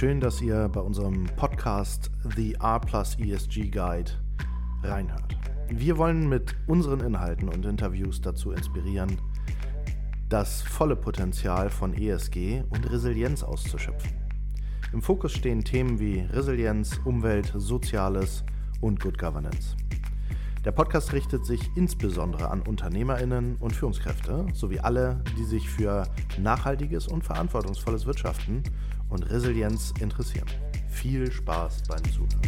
Schön, dass ihr bei unserem Podcast The R Plus ESG Guide reinhört. Wir wollen mit unseren Inhalten und Interviews dazu inspirieren, das volle Potenzial von ESG und Resilienz auszuschöpfen. Im Fokus stehen Themen wie Resilienz, Umwelt, Soziales und Good Governance. Der Podcast richtet sich insbesondere an Unternehmerinnen und Führungskräfte sowie alle, die sich für nachhaltiges und verantwortungsvolles Wirtschaften und Resilienz interessieren. Viel Spaß beim Zuhören.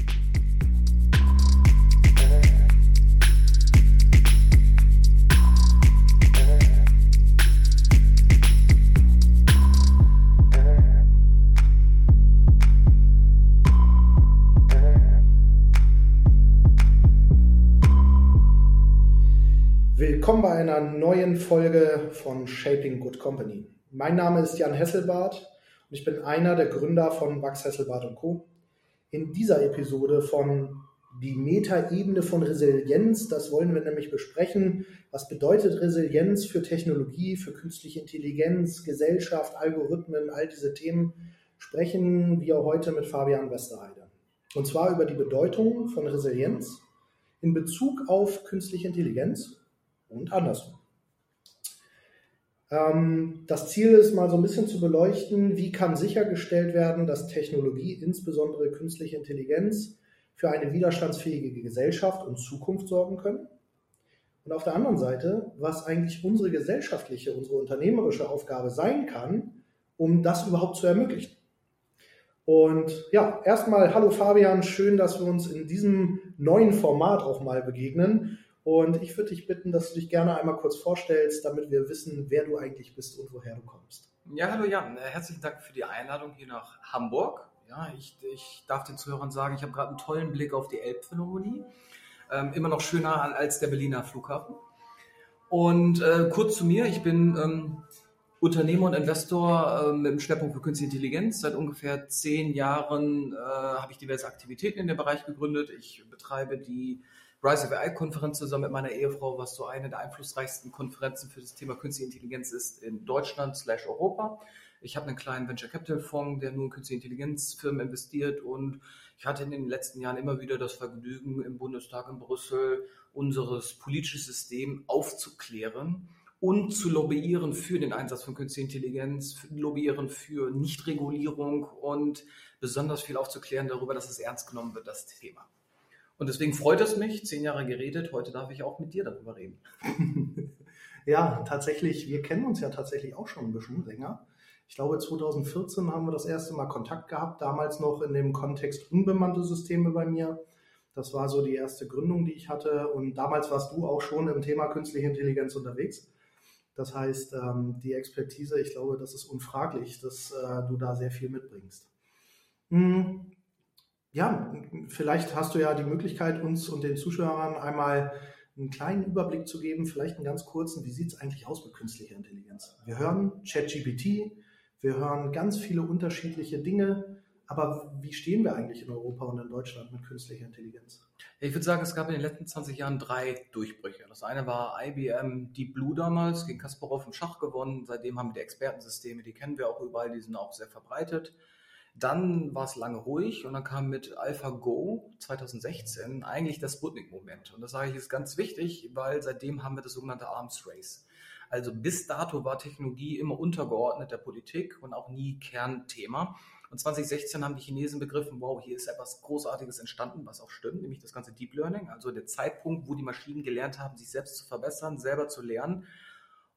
Willkommen bei einer neuen Folge von Shaping Good Company. Mein Name ist Jan Hesselbart und ich bin einer der Gründer von Max Hesselbart Co. In dieser Episode von die Metaebene von Resilienz, das wollen wir nämlich besprechen. Was bedeutet Resilienz für Technologie, für künstliche Intelligenz, Gesellschaft, Algorithmen, all diese Themen sprechen wir heute mit Fabian Westerheide. Und zwar über die Bedeutung von Resilienz in Bezug auf künstliche Intelligenz und andersrum. Ähm, das Ziel ist mal so ein bisschen zu beleuchten, wie kann sichergestellt werden, dass Technologie, insbesondere künstliche Intelligenz, für eine widerstandsfähige Gesellschaft und Zukunft sorgen können. Und auf der anderen Seite, was eigentlich unsere gesellschaftliche, unsere unternehmerische Aufgabe sein kann, um das überhaupt zu ermöglichen. Und ja, erstmal hallo Fabian, schön, dass wir uns in diesem neuen Format auch mal begegnen. Und ich würde dich bitten, dass du dich gerne einmal kurz vorstellst, damit wir wissen, wer du eigentlich bist und woher du kommst. Ja, hallo Jan, äh, herzlichen Dank für die Einladung hier nach Hamburg. Ja, ich, ich darf den Zuhörern sagen, ich habe gerade einen tollen Blick auf die Elbphilharmonie. Ähm, immer noch schöner als der Berliner Flughafen. Und äh, kurz zu mir, ich bin ähm, Unternehmer und Investor äh, mit dem Schwerpunkt für Künstliche Intelligenz. Seit ungefähr zehn Jahren äh, habe ich diverse Aktivitäten in dem Bereich gegründet. Ich betreibe die Rise of AI-Konferenz zusammen mit meiner Ehefrau, was so eine der einflussreichsten Konferenzen für das Thema Künstliche Intelligenz ist in Deutschland slash Europa. Ich habe einen kleinen Venture Capital Fonds, der nur in künstliche Intelligenzfirmen investiert und ich hatte in den letzten Jahren immer wieder das Vergnügen, im Bundestag in Brüssel unseres politisches System aufzuklären und zu lobbyieren für den Einsatz von künstlicher Intelligenz, lobbyieren für Nichtregulierung und besonders viel aufzuklären darüber, dass es ernst genommen wird, das Thema. Und deswegen freut es mich, zehn Jahre geredet, heute darf ich auch mit dir darüber reden. ja, tatsächlich, wir kennen uns ja tatsächlich auch schon ein bisschen länger. Ich glaube, 2014 haben wir das erste Mal Kontakt gehabt, damals noch in dem Kontext unbemannte Systeme bei mir. Das war so die erste Gründung, die ich hatte. Und damals warst du auch schon im Thema künstliche Intelligenz unterwegs. Das heißt, ähm, die Expertise, ich glaube, das ist unfraglich, dass äh, du da sehr viel mitbringst. Ja, vielleicht hast du ja die Möglichkeit, uns und den Zuschauern einmal einen kleinen Überblick zu geben, vielleicht einen ganz kurzen, wie sieht es eigentlich aus mit künstlicher Intelligenz? Wir hören ChatGPT, wir hören ganz viele unterschiedliche Dinge, aber wie stehen wir eigentlich in Europa und in Deutschland mit künstlicher Intelligenz? Ich würde sagen, es gab in den letzten 20 Jahren drei Durchbrüche. Das eine war IBM Deep Blue damals, gegen Kasparov im Schach gewonnen. Seitdem haben wir die Expertensysteme, die kennen wir auch überall, die sind auch sehr verbreitet. Dann war es lange ruhig und dann kam mit AlphaGo 2016 eigentlich das Sputnik-Moment. Und das sage ich ist ganz wichtig, weil seitdem haben wir das sogenannte Arms Race. Also bis dato war Technologie immer untergeordnet der Politik und auch nie Kernthema. Und 2016 haben die Chinesen begriffen, wow, hier ist etwas Großartiges entstanden, was auch stimmt, nämlich das ganze Deep Learning, also der Zeitpunkt, wo die Maschinen gelernt haben, sich selbst zu verbessern, selber zu lernen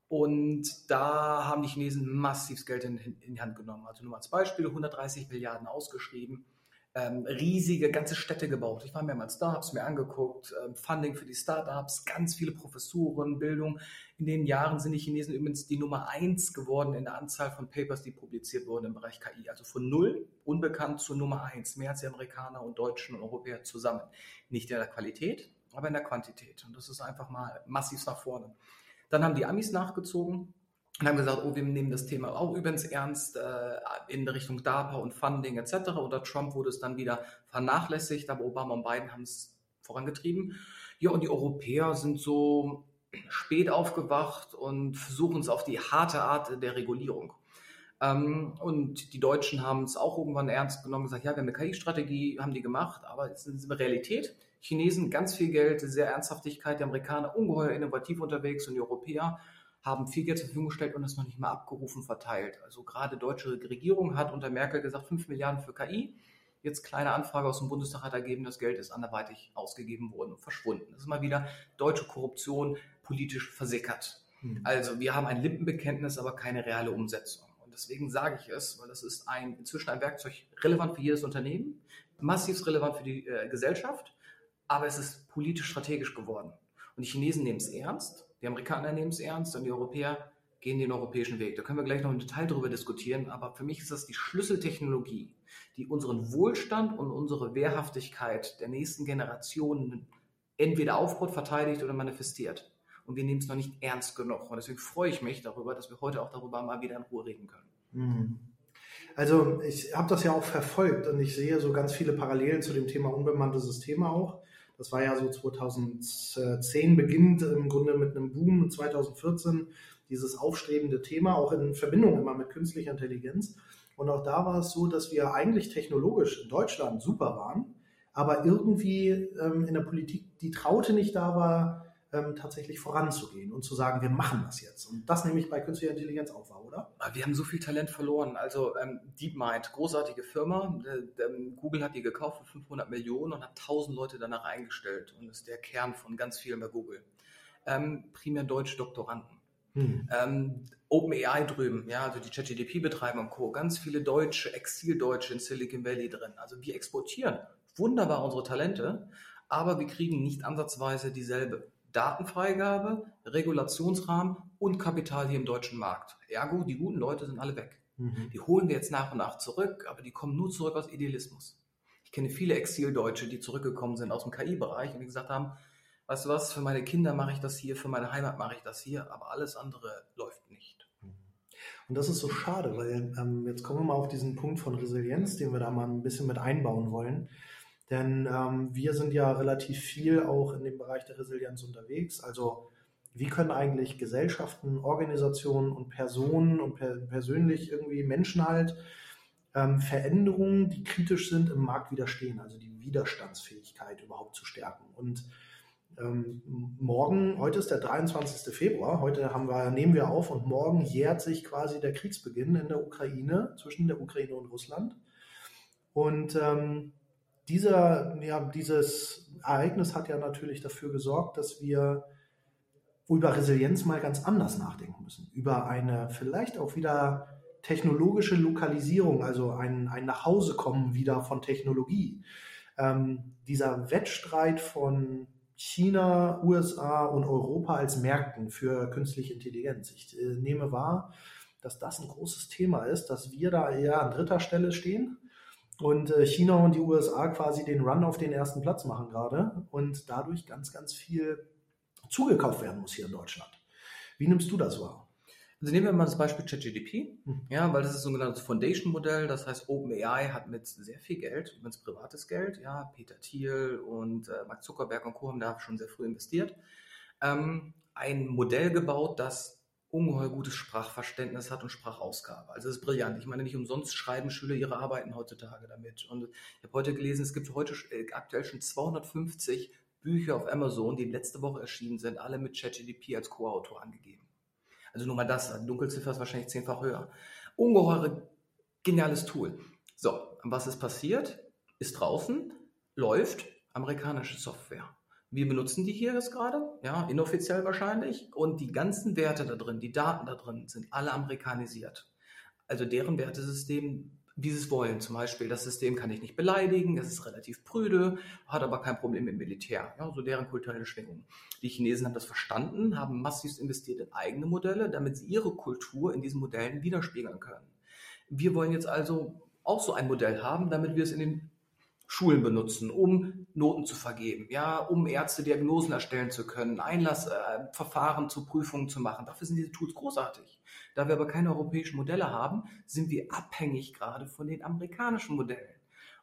und da haben die Chinesen massiv Geld in, in, die Hand genommen. Also nur mal als Beispiel, 130 Milliarden ausgeschrieben, ähm, riesige ganze Städte gebaut. Ich war mehrmals da, habe es mir angeguckt, ähm, Funding für die Startups, ganz viele Professuren, Bildung. In den Jahren sind die Chinesen übrigens die Nummer eins geworden in der Anzahl von Papers, die publiziert wurden im Bereich KI. Also von null, unbekannt zu Nummer eins. Mehr als die Amerikaner und Deutschen und Europäer zusammen. Nicht in der Qualität, aber in der Quantität. Und das ist einfach mal massiv nach vorne. Dann haben die Amis nachgezogen und haben gesagt, oh, wir nehmen das Thema auch übrigens ernst äh, in Richtung DARPA und Funding etc. Unter Trump wurde es dann wieder vernachlässigt, aber Obama und Biden haben es vorangetrieben. Ja, und die Europäer sind so spät aufgewacht und versuchen es auf die harte Art der Regulierung. Ähm, und die Deutschen haben es auch irgendwann ernst genommen, gesagt, ja, wir haben eine KI-Strategie, haben die gemacht, aber es ist eine Realität. Chinesen ganz viel Geld, sehr Ernsthaftigkeit, die Amerikaner ungeheuer innovativ unterwegs und die Europäer haben viel Geld zur Verfügung gestellt und es noch nicht mal abgerufen verteilt. Also gerade deutsche Regierung hat unter Merkel gesagt, 5 Milliarden für KI. Jetzt kleine Anfrage aus dem Bundestag hat ergeben, das Geld ist anderweitig ausgegeben worden und verschwunden. Das ist mal wieder deutsche Korruption politisch versickert. Mhm. Also wir haben ein Lippenbekenntnis, aber keine reale Umsetzung. Und deswegen sage ich es, weil das ist ein, inzwischen ein Werkzeug relevant für jedes Unternehmen, massiv relevant für die äh, Gesellschaft, aber es ist politisch strategisch geworden. Und die Chinesen nehmen es ernst, die Amerikaner nehmen es ernst und die Europäer gehen den europäischen Weg. Da können wir gleich noch im Detail darüber diskutieren, aber für mich ist das die Schlüsseltechnologie, die unseren Wohlstand und unsere Wehrhaftigkeit der nächsten Generationen entweder aufbaut, verteidigt oder manifestiert. Und wir nehmen es noch nicht ernst genug. Und deswegen freue ich mich darüber, dass wir heute auch darüber mal wieder in Ruhe reden können. Mhm. Also ich habe das ja auch verfolgt und ich sehe so ganz viele Parallelen zu dem Thema unbemannte Systeme auch. Das war ja so 2010 beginnt im Grunde mit einem Boom 2014 dieses aufstrebende Thema, auch in Verbindung immer mit künstlicher Intelligenz. Und auch da war es so, dass wir eigentlich technologisch in Deutschland super waren, aber irgendwie ähm, in der Politik die Traute nicht da war, ähm, tatsächlich voranzugehen und zu sagen, wir machen das jetzt. Und das nehme ich bei künstlicher Intelligenz auch wahr, oder? Wir haben so viel Talent verloren. Also ähm, DeepMind, großartige Firma. Äh, Google hat die gekauft für 500 Millionen und hat 1000 Leute danach eingestellt und ist der Kern von ganz vielen bei Google. Ähm, primär deutsche Doktoranden. Hm. Ähm, OpenAI drüben, ja, also die ChatGDP-Betreiber und Co. Ganz viele Deutsche, Exildeutsche in Silicon Valley drin. Also wir exportieren wunderbar unsere Talente, aber wir kriegen nicht ansatzweise dieselbe Datenfreigabe, Regulationsrahmen und Kapital hier im deutschen Markt. Ergo, die guten Leute sind alle weg. Mhm. Die holen wir jetzt nach und nach zurück, aber die kommen nur zurück aus Idealismus. Ich kenne viele Exildeutsche, die zurückgekommen sind aus dem KI-Bereich und die gesagt haben, weißt du was, für meine Kinder mache ich das hier, für meine Heimat mache ich das hier, aber alles andere läuft nicht. Mhm. Und das ist so schade, weil ähm, jetzt kommen wir mal auf diesen Punkt von Resilienz, den wir da mal ein bisschen mit einbauen wollen. Denn ähm, wir sind ja relativ viel auch in dem Bereich der Resilienz unterwegs. Also wie können eigentlich Gesellschaften, Organisationen und Personen und per persönlich irgendwie Menschen halt ähm, Veränderungen, die kritisch sind, im Markt widerstehen, also die Widerstandsfähigkeit überhaupt zu stärken. Und ähm, morgen, heute ist der 23. Februar, heute haben wir, nehmen wir auf und morgen jährt sich quasi der Kriegsbeginn in der Ukraine, zwischen der Ukraine und Russland. Und ähm, dieser, ja, dieses Ereignis hat ja natürlich dafür gesorgt, dass wir über Resilienz mal ganz anders nachdenken müssen. Über eine vielleicht auch wieder technologische Lokalisierung, also ein, ein Nachhausekommen wieder von Technologie. Ähm, dieser Wettstreit von China, USA und Europa als Märkten für künstliche Intelligenz. Ich äh, nehme wahr, dass das ein großes Thema ist, dass wir da eher an dritter Stelle stehen und äh, China und die USA quasi den Run auf den ersten Platz machen gerade und dadurch ganz, ganz viel zugekauft werden muss hier in Deutschland. Wie nimmst du das wahr? Also nehmen wir mal das Beispiel ChatGDP, mhm. ja, weil das ist so ein sogenanntes Foundation-Modell, das heißt OpenAI hat mit sehr viel Geld, übrigens privates Geld, ja, Peter Thiel und äh, Mark Zuckerberg und Co. haben da schon sehr früh investiert, ähm, ein Modell gebaut, das ungeheuer gutes Sprachverständnis hat und Sprachausgabe. Also das ist brillant. Ich meine, nicht umsonst schreiben Schüler ihre Arbeiten heutzutage damit. Und ich habe heute gelesen, es gibt heute äh, aktuell schon 250 Bücher auf Amazon, die letzte Woche erschienen sind, alle mit ChatGDP als Co-Autor angegeben. Also nur mal das, Dunkelziffer ist wahrscheinlich zehnfach höher. Ungeheure geniales Tool. So, was ist passiert? Ist draußen, läuft amerikanische Software. Wir benutzen die hier jetzt gerade, ja, inoffiziell wahrscheinlich. Und die ganzen Werte da drin, die Daten da drin, sind alle amerikanisiert. Also deren Wertesystem, wie sie es wollen. Zum Beispiel, das System kann ich nicht beleidigen, es ist relativ prüde, hat aber kein Problem im Militär. Ja, so deren kulturelle Schwingung. Die Chinesen haben das verstanden, haben massiv investiert in eigene Modelle, damit sie ihre Kultur in diesen Modellen widerspiegeln können. Wir wollen jetzt also auch so ein Modell haben, damit wir es in den Schulen benutzen, um Noten zu vergeben, ja, um Ärzte Diagnosen erstellen zu können, Einlassverfahren äh, zu Prüfungen zu machen. Dafür sind diese Tools großartig. Da wir aber keine europäischen Modelle haben, sind wir abhängig gerade von den amerikanischen Modellen.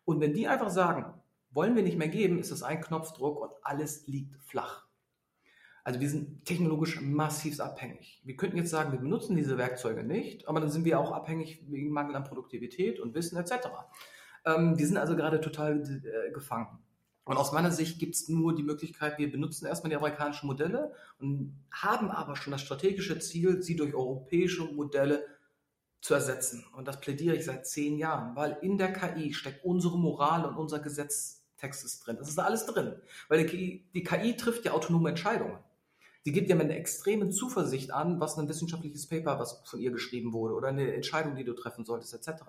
Und wenn die einfach sagen, wollen wir nicht mehr geben, ist das ein Knopfdruck und alles liegt flach. Also wir sind technologisch massiv abhängig. Wir könnten jetzt sagen, wir benutzen diese Werkzeuge nicht, aber dann sind wir auch abhängig wegen Mangel an Produktivität und Wissen etc. Ähm, wir sind also gerade total äh, gefangen. Und aus meiner Sicht gibt es nur die Möglichkeit, wir benutzen erstmal die amerikanischen Modelle und haben aber schon das strategische Ziel, sie durch europäische Modelle zu ersetzen. Und das plädiere ich seit zehn Jahren, weil in der KI steckt unsere Moral und unser Gesetztext ist drin. Das ist alles drin. Weil die KI, die KI trifft ja autonome Entscheidungen. Sie gibt ja mit einer extremen Zuversicht an, was ein wissenschaftliches Paper, was von ihr geschrieben wurde oder eine Entscheidung, die du treffen solltest, etc.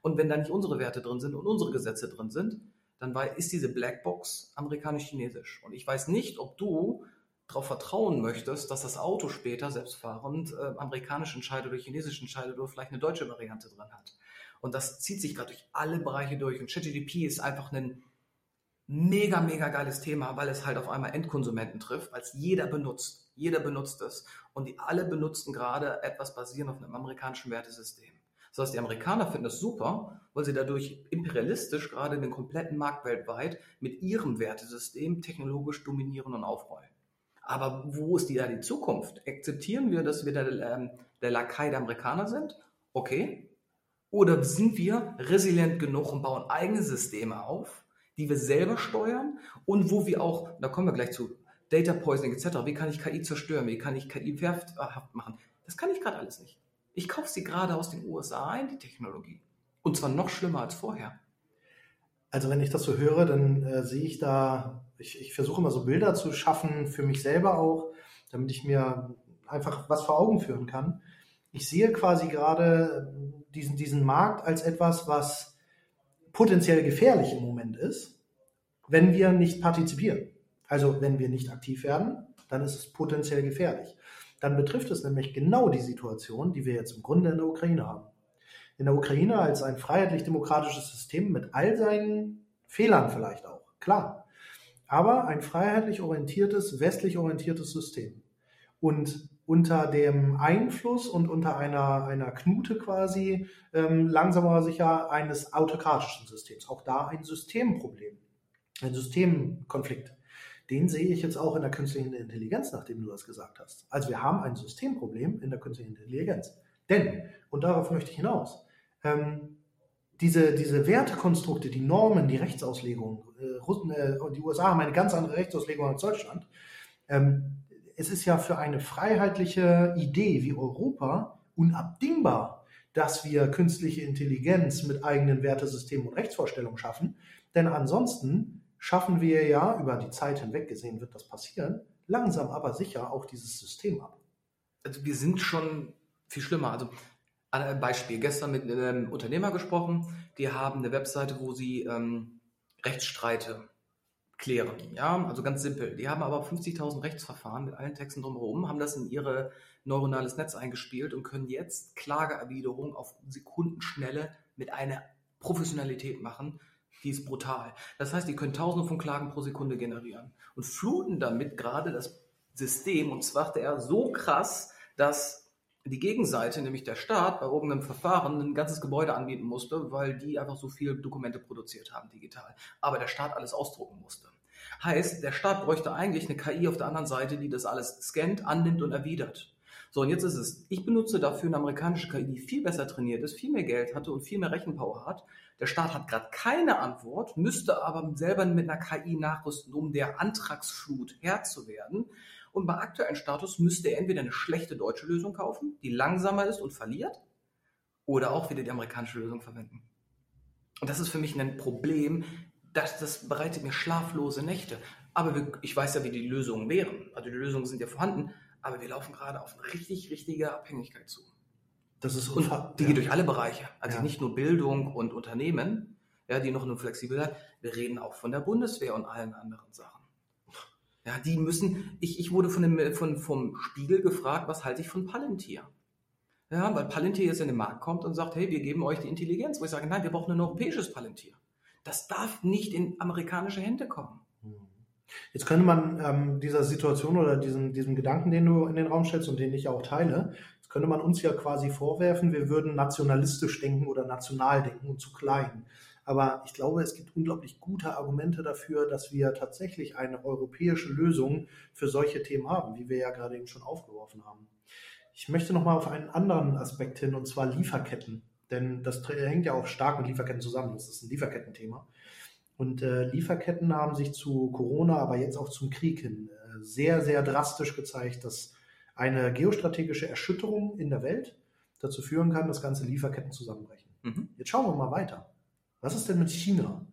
Und wenn da nicht unsere Werte drin sind und unsere Gesetze drin sind, dann ist diese Blackbox amerikanisch-chinesisch. Und ich weiß nicht, ob du darauf vertrauen möchtest, dass das Auto später selbstfahrend äh, amerikanisch entscheidet oder chinesisch entscheidet oder vielleicht eine deutsche Variante drin hat. Und das zieht sich gerade durch alle Bereiche durch. Und ChatGDP ist einfach ein mega, mega geiles Thema, weil es halt auf einmal Endkonsumenten trifft, weil es jeder benutzt. Jeder benutzt es. Und die alle benutzen gerade etwas basierend auf einem amerikanischen Wertesystem. Das heißt, die Amerikaner finden das super, weil sie dadurch imperialistisch gerade den kompletten Markt weltweit mit ihrem Wertesystem technologisch dominieren und aufrollen. Aber wo ist die da die Zukunft? Akzeptieren wir, dass wir der, ähm, der Lakai der Amerikaner sind? Okay. Oder sind wir resilient genug und bauen eigene Systeme auf, die wir selber steuern und wo wir auch, da kommen wir gleich zu, Data Poisoning etc., wie kann ich KI zerstören, wie kann ich KI wehrhaft machen? Das kann ich gerade alles nicht. Ich kaufe sie gerade aus den USA ein, die Technologie. Und zwar noch schlimmer als vorher. Also wenn ich das so höre, dann äh, sehe ich da, ich, ich versuche immer so Bilder zu schaffen, für mich selber auch, damit ich mir einfach was vor Augen führen kann. Ich sehe quasi gerade diesen, diesen Markt als etwas, was potenziell gefährlich im Moment ist, wenn wir nicht partizipieren. Also wenn wir nicht aktiv werden, dann ist es potenziell gefährlich dann betrifft es nämlich genau die Situation, die wir jetzt im Grunde in der Ukraine haben. In der Ukraine als ein freiheitlich-demokratisches System mit all seinen Fehlern vielleicht auch, klar. Aber ein freiheitlich orientiertes, westlich orientiertes System. Und unter dem Einfluss und unter einer, einer Knute quasi ähm, langsam aber sicher eines autokratischen Systems. Auch da ein Systemproblem, ein Systemkonflikt den sehe ich jetzt auch in der künstlichen Intelligenz, nachdem du das gesagt hast. Also wir haben ein Systemproblem in der künstlichen Intelligenz. Denn, und darauf möchte ich hinaus, ähm, diese, diese Wertekonstrukte, die Normen, die Rechtsauslegung, äh, Russen, äh, die USA haben eine ganz andere Rechtsauslegung als Deutschland. Ähm, es ist ja für eine freiheitliche Idee wie Europa unabdingbar, dass wir künstliche Intelligenz mit eigenen Wertesystemen und Rechtsvorstellungen schaffen. Denn ansonsten schaffen wir ja, über die Zeit hinweg gesehen wird das passieren, langsam aber sicher auch dieses System ab. Also wir sind schon viel schlimmer. Also ein Beispiel, gestern mit einem Unternehmer gesprochen, die haben eine Webseite, wo sie ähm, Rechtsstreite klären. Ja, also ganz simpel. Die haben aber 50.000 Rechtsverfahren mit allen Texten drumherum, haben das in ihre neuronales Netz eingespielt und können jetzt Klageerwiderung auf Sekundenschnelle mit einer Professionalität machen, die ist brutal. Das heißt, die können tausende von Klagen pro Sekunde generieren und fluten damit gerade das System und zwar er so krass, dass die Gegenseite, nämlich der Staat, bei irgendeinem Verfahren ein ganzes Gebäude anbieten musste, weil die einfach so viele Dokumente produziert haben digital. Aber der Staat alles ausdrucken musste. Heißt, der Staat bräuchte eigentlich eine KI auf der anderen Seite, die das alles scannt, annimmt und erwidert. So, und jetzt ist es, ich benutze dafür eine amerikanische KI, die viel besser trainiert ist, viel mehr Geld hatte und viel mehr Rechenpower hat. Der Staat hat gerade keine Antwort, müsste aber selber mit einer KI nachrüsten, um der Antragsflut Herr zu werden. Und bei aktuellem Status müsste er entweder eine schlechte deutsche Lösung kaufen, die langsamer ist und verliert, oder auch wieder die amerikanische Lösung verwenden. Und das ist für mich ein Problem, das, das bereitet mir schlaflose Nächte. Aber wir, ich weiß ja, wie die Lösungen wären. Also die Lösungen sind ja vorhanden, aber wir laufen gerade auf eine richtig, richtige Abhängigkeit zu. Das ist und die geht durch alle Bereiche. Also ja. nicht nur Bildung und Unternehmen, ja, die noch eine Flexibilität. Wir reden auch von der Bundeswehr und allen anderen Sachen. Ja, die müssen, ich, ich wurde von dem, von, vom Spiegel gefragt, was halte ich von Palantir? Ja, weil Palantir jetzt in den Markt kommt und sagt, hey, wir geben euch die Intelligenz. Wo ich sage, nein, wir brauchen ein europäisches Palantir. Das darf nicht in amerikanische Hände kommen. Jetzt könnte man ähm, dieser Situation oder diesem, diesem Gedanken, den du in den Raum stellst und den ich auch teile, jetzt könnte man uns ja quasi vorwerfen, wir würden nationalistisch denken oder national denken und zu klein. Aber ich glaube, es gibt unglaublich gute Argumente dafür, dass wir tatsächlich eine europäische Lösung für solche Themen haben, wie wir ja gerade eben schon aufgeworfen haben. Ich möchte nochmal auf einen anderen Aspekt hin, und zwar Lieferketten. Denn das hängt ja auch stark mit Lieferketten zusammen. Das ist ein Lieferkettenthema. Und äh, Lieferketten haben sich zu Corona, aber jetzt auch zum Krieg hin äh, sehr, sehr drastisch gezeigt, dass eine geostrategische Erschütterung in der Welt dazu führen kann, dass ganze Lieferketten zusammenbrechen. Mhm. Jetzt schauen wir mal weiter. Was ist denn mit China?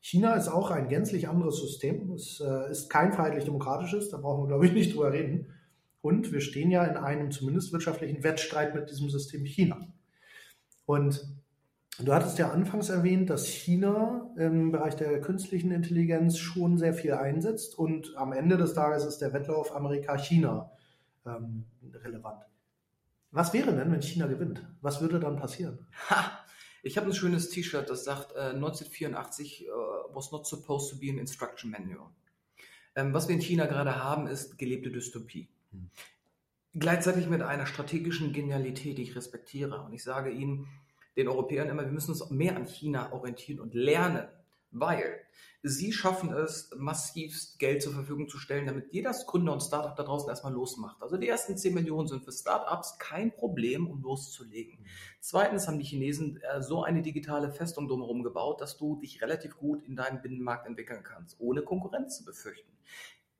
China ist auch ein gänzlich anderes System. Es äh, ist kein freiheitlich-demokratisches, da brauchen wir, glaube ich, nicht drüber reden. Und wir stehen ja in einem zumindest wirtschaftlichen Wettstreit mit diesem System China. Und du hattest ja anfangs erwähnt, dass China im Bereich der künstlichen Intelligenz schon sehr viel einsetzt und am Ende des Tages ist der Wettlauf Amerika-China ähm, relevant. Was wäre denn, wenn China gewinnt? Was würde dann passieren? Ha, ich habe ein schönes T-Shirt, das sagt, äh, 1984 uh, äh, was not supposed to be an instruction manual. Ähm, was wir in China gerade haben, ist gelebte Dystopie. Hm. Gleichzeitig mit einer strategischen Genialität, die ich respektiere. Und ich sage Ihnen, den Europäern immer, wir müssen uns mehr an China orientieren und lernen, weil sie schaffen es, massivst Geld zur Verfügung zu stellen, damit jeder Gründer und Startup da draußen erstmal losmacht. Also die ersten 10 Millionen sind für Startups kein Problem, um loszulegen. Zweitens haben die Chinesen äh, so eine digitale Festung drumherum gebaut, dass du dich relativ gut in deinem Binnenmarkt entwickeln kannst, ohne Konkurrenz zu befürchten.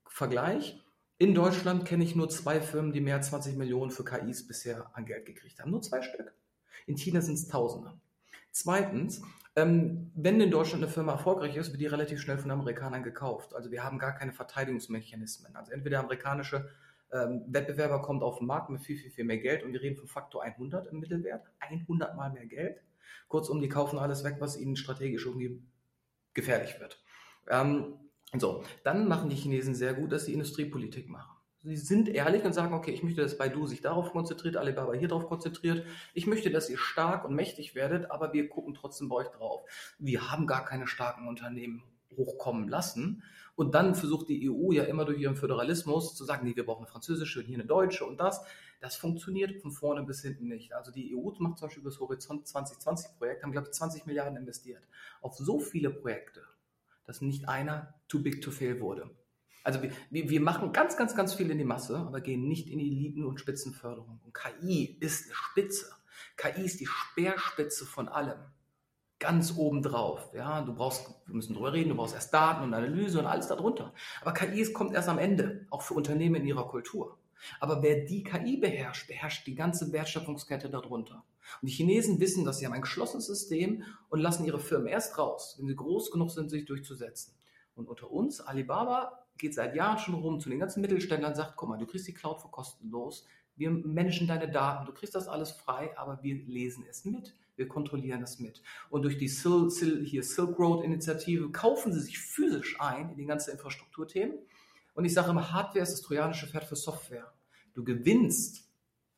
Vergleich, in Deutschland kenne ich nur zwei Firmen, die mehr als 20 Millionen für KIs bisher an Geld gekriegt haben. Nur zwei Stück. In China sind es Tausende. Zweitens, ähm, wenn in Deutschland eine Firma erfolgreich ist, wird die relativ schnell von Amerikanern gekauft. Also wir haben gar keine Verteidigungsmechanismen. Also entweder der amerikanische ähm, Wettbewerber kommt auf den Markt mit viel, viel, viel mehr Geld und wir reden von Faktor 100 im Mittelwert, 100 mal mehr Geld. Kurzum, die kaufen alles weg, was ihnen strategisch irgendwie gefährlich wird. Ähm, so, dann machen die Chinesen sehr gut, dass sie Industriepolitik machen. Sie sind ehrlich und sagen, okay, ich möchte, dass Baidu sich darauf konzentriert, Alibaba hier darauf konzentriert. Ich möchte, dass ihr stark und mächtig werdet, aber wir gucken trotzdem bei euch drauf. Wir haben gar keine starken Unternehmen hochkommen lassen. Und dann versucht die EU ja immer durch ihren Föderalismus zu sagen, nee, wir brauchen eine französische und hier eine deutsche und das. Das funktioniert von vorne bis hinten nicht. Also die EU macht zum Beispiel das Horizont 2020 Projekt, haben, glaube ich, 20 Milliarden investiert. Auf so viele Projekte dass nicht einer too big to fail wurde. Also wir, wir machen ganz, ganz, ganz viel in die Masse, aber gehen nicht in die Eliten- und Spitzenförderung. Und KI ist eine Spitze. KI ist die Speerspitze von allem. Ganz oben drauf. Ja, du brauchst, wir müssen drüber reden, du brauchst erst Daten und Analyse und alles darunter. Aber KI kommt erst am Ende, auch für Unternehmen in ihrer Kultur. Aber wer die KI beherrscht, beherrscht die ganze Wertschöpfungskette darunter. Und die Chinesen wissen, dass sie haben ein geschlossenes System und lassen ihre Firmen erst raus, wenn sie groß genug sind, sich durchzusetzen. Und unter uns, Alibaba geht seit Jahren schon rum zu den ganzen Mittelständlern sagt, guck mal, du kriegst die Cloud für kostenlos, wir managen deine Daten, du kriegst das alles frei, aber wir lesen es mit, wir kontrollieren es mit. Und durch die Sil Sil hier Silk Road Initiative kaufen sie sich physisch ein in die ganzen Infrastrukturthemen. Und ich sage immer, Hardware ist das trojanische Pferd für Software. Du gewinnst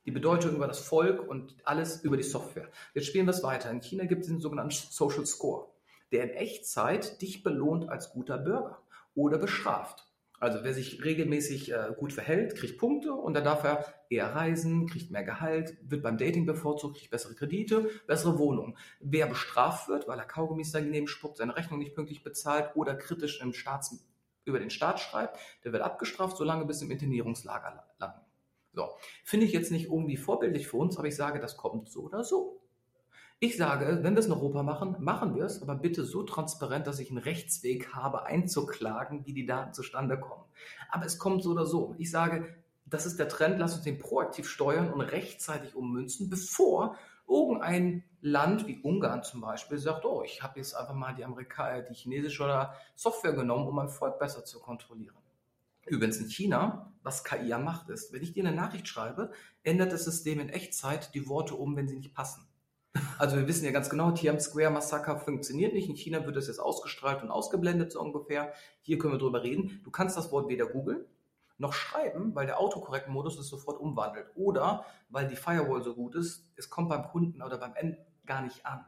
die Bedeutung über das Volk und alles über die Software. Jetzt spielen wir es weiter. In China gibt es den sogenannten Social Score, der in Echtzeit dich belohnt als guter Bürger oder bestraft. Also wer sich regelmäßig äh, gut verhält, kriegt Punkte und dann darf er eher reisen, kriegt mehr Gehalt, wird beim Dating bevorzugt, kriegt bessere Kredite, bessere Wohnungen. Wer bestraft wird, weil er Kaugummis daneben spuckt, seine Rechnung nicht pünktlich bezahlt oder kritisch im Staats, über den Staat schreibt, der wird abgestraft, solange bis im Internierungslager landen. So, finde ich jetzt nicht irgendwie vorbildlich für uns, aber ich sage, das kommt so oder so. Ich sage, wenn wir es in Europa machen, machen wir es, aber bitte so transparent, dass ich einen Rechtsweg habe, einzuklagen, wie die Daten zustande kommen. Aber es kommt so oder so. Ich sage, das ist der Trend, lass uns den proaktiv steuern und rechtzeitig ummünzen, bevor irgendein Land wie Ungarn zum Beispiel sagt, oh, ich habe jetzt einfach mal die, Amerika die chinesische Software genommen, um mein Volk besser zu kontrollieren. Übrigens in China, was KI ja macht, ist, wenn ich dir eine Nachricht schreibe, ändert das System in Echtzeit die Worte um, wenn sie nicht passen. Also wir wissen ja ganz genau, Tiam Square Massaker funktioniert nicht. In China wird das jetzt ausgestrahlt und ausgeblendet so ungefähr. Hier können wir drüber reden. Du kannst das Wort weder googeln noch schreiben, weil der Autokorrekt-Modus es sofort umwandelt. Oder weil die Firewall so gut ist, es kommt beim Kunden oder beim End gar nicht an.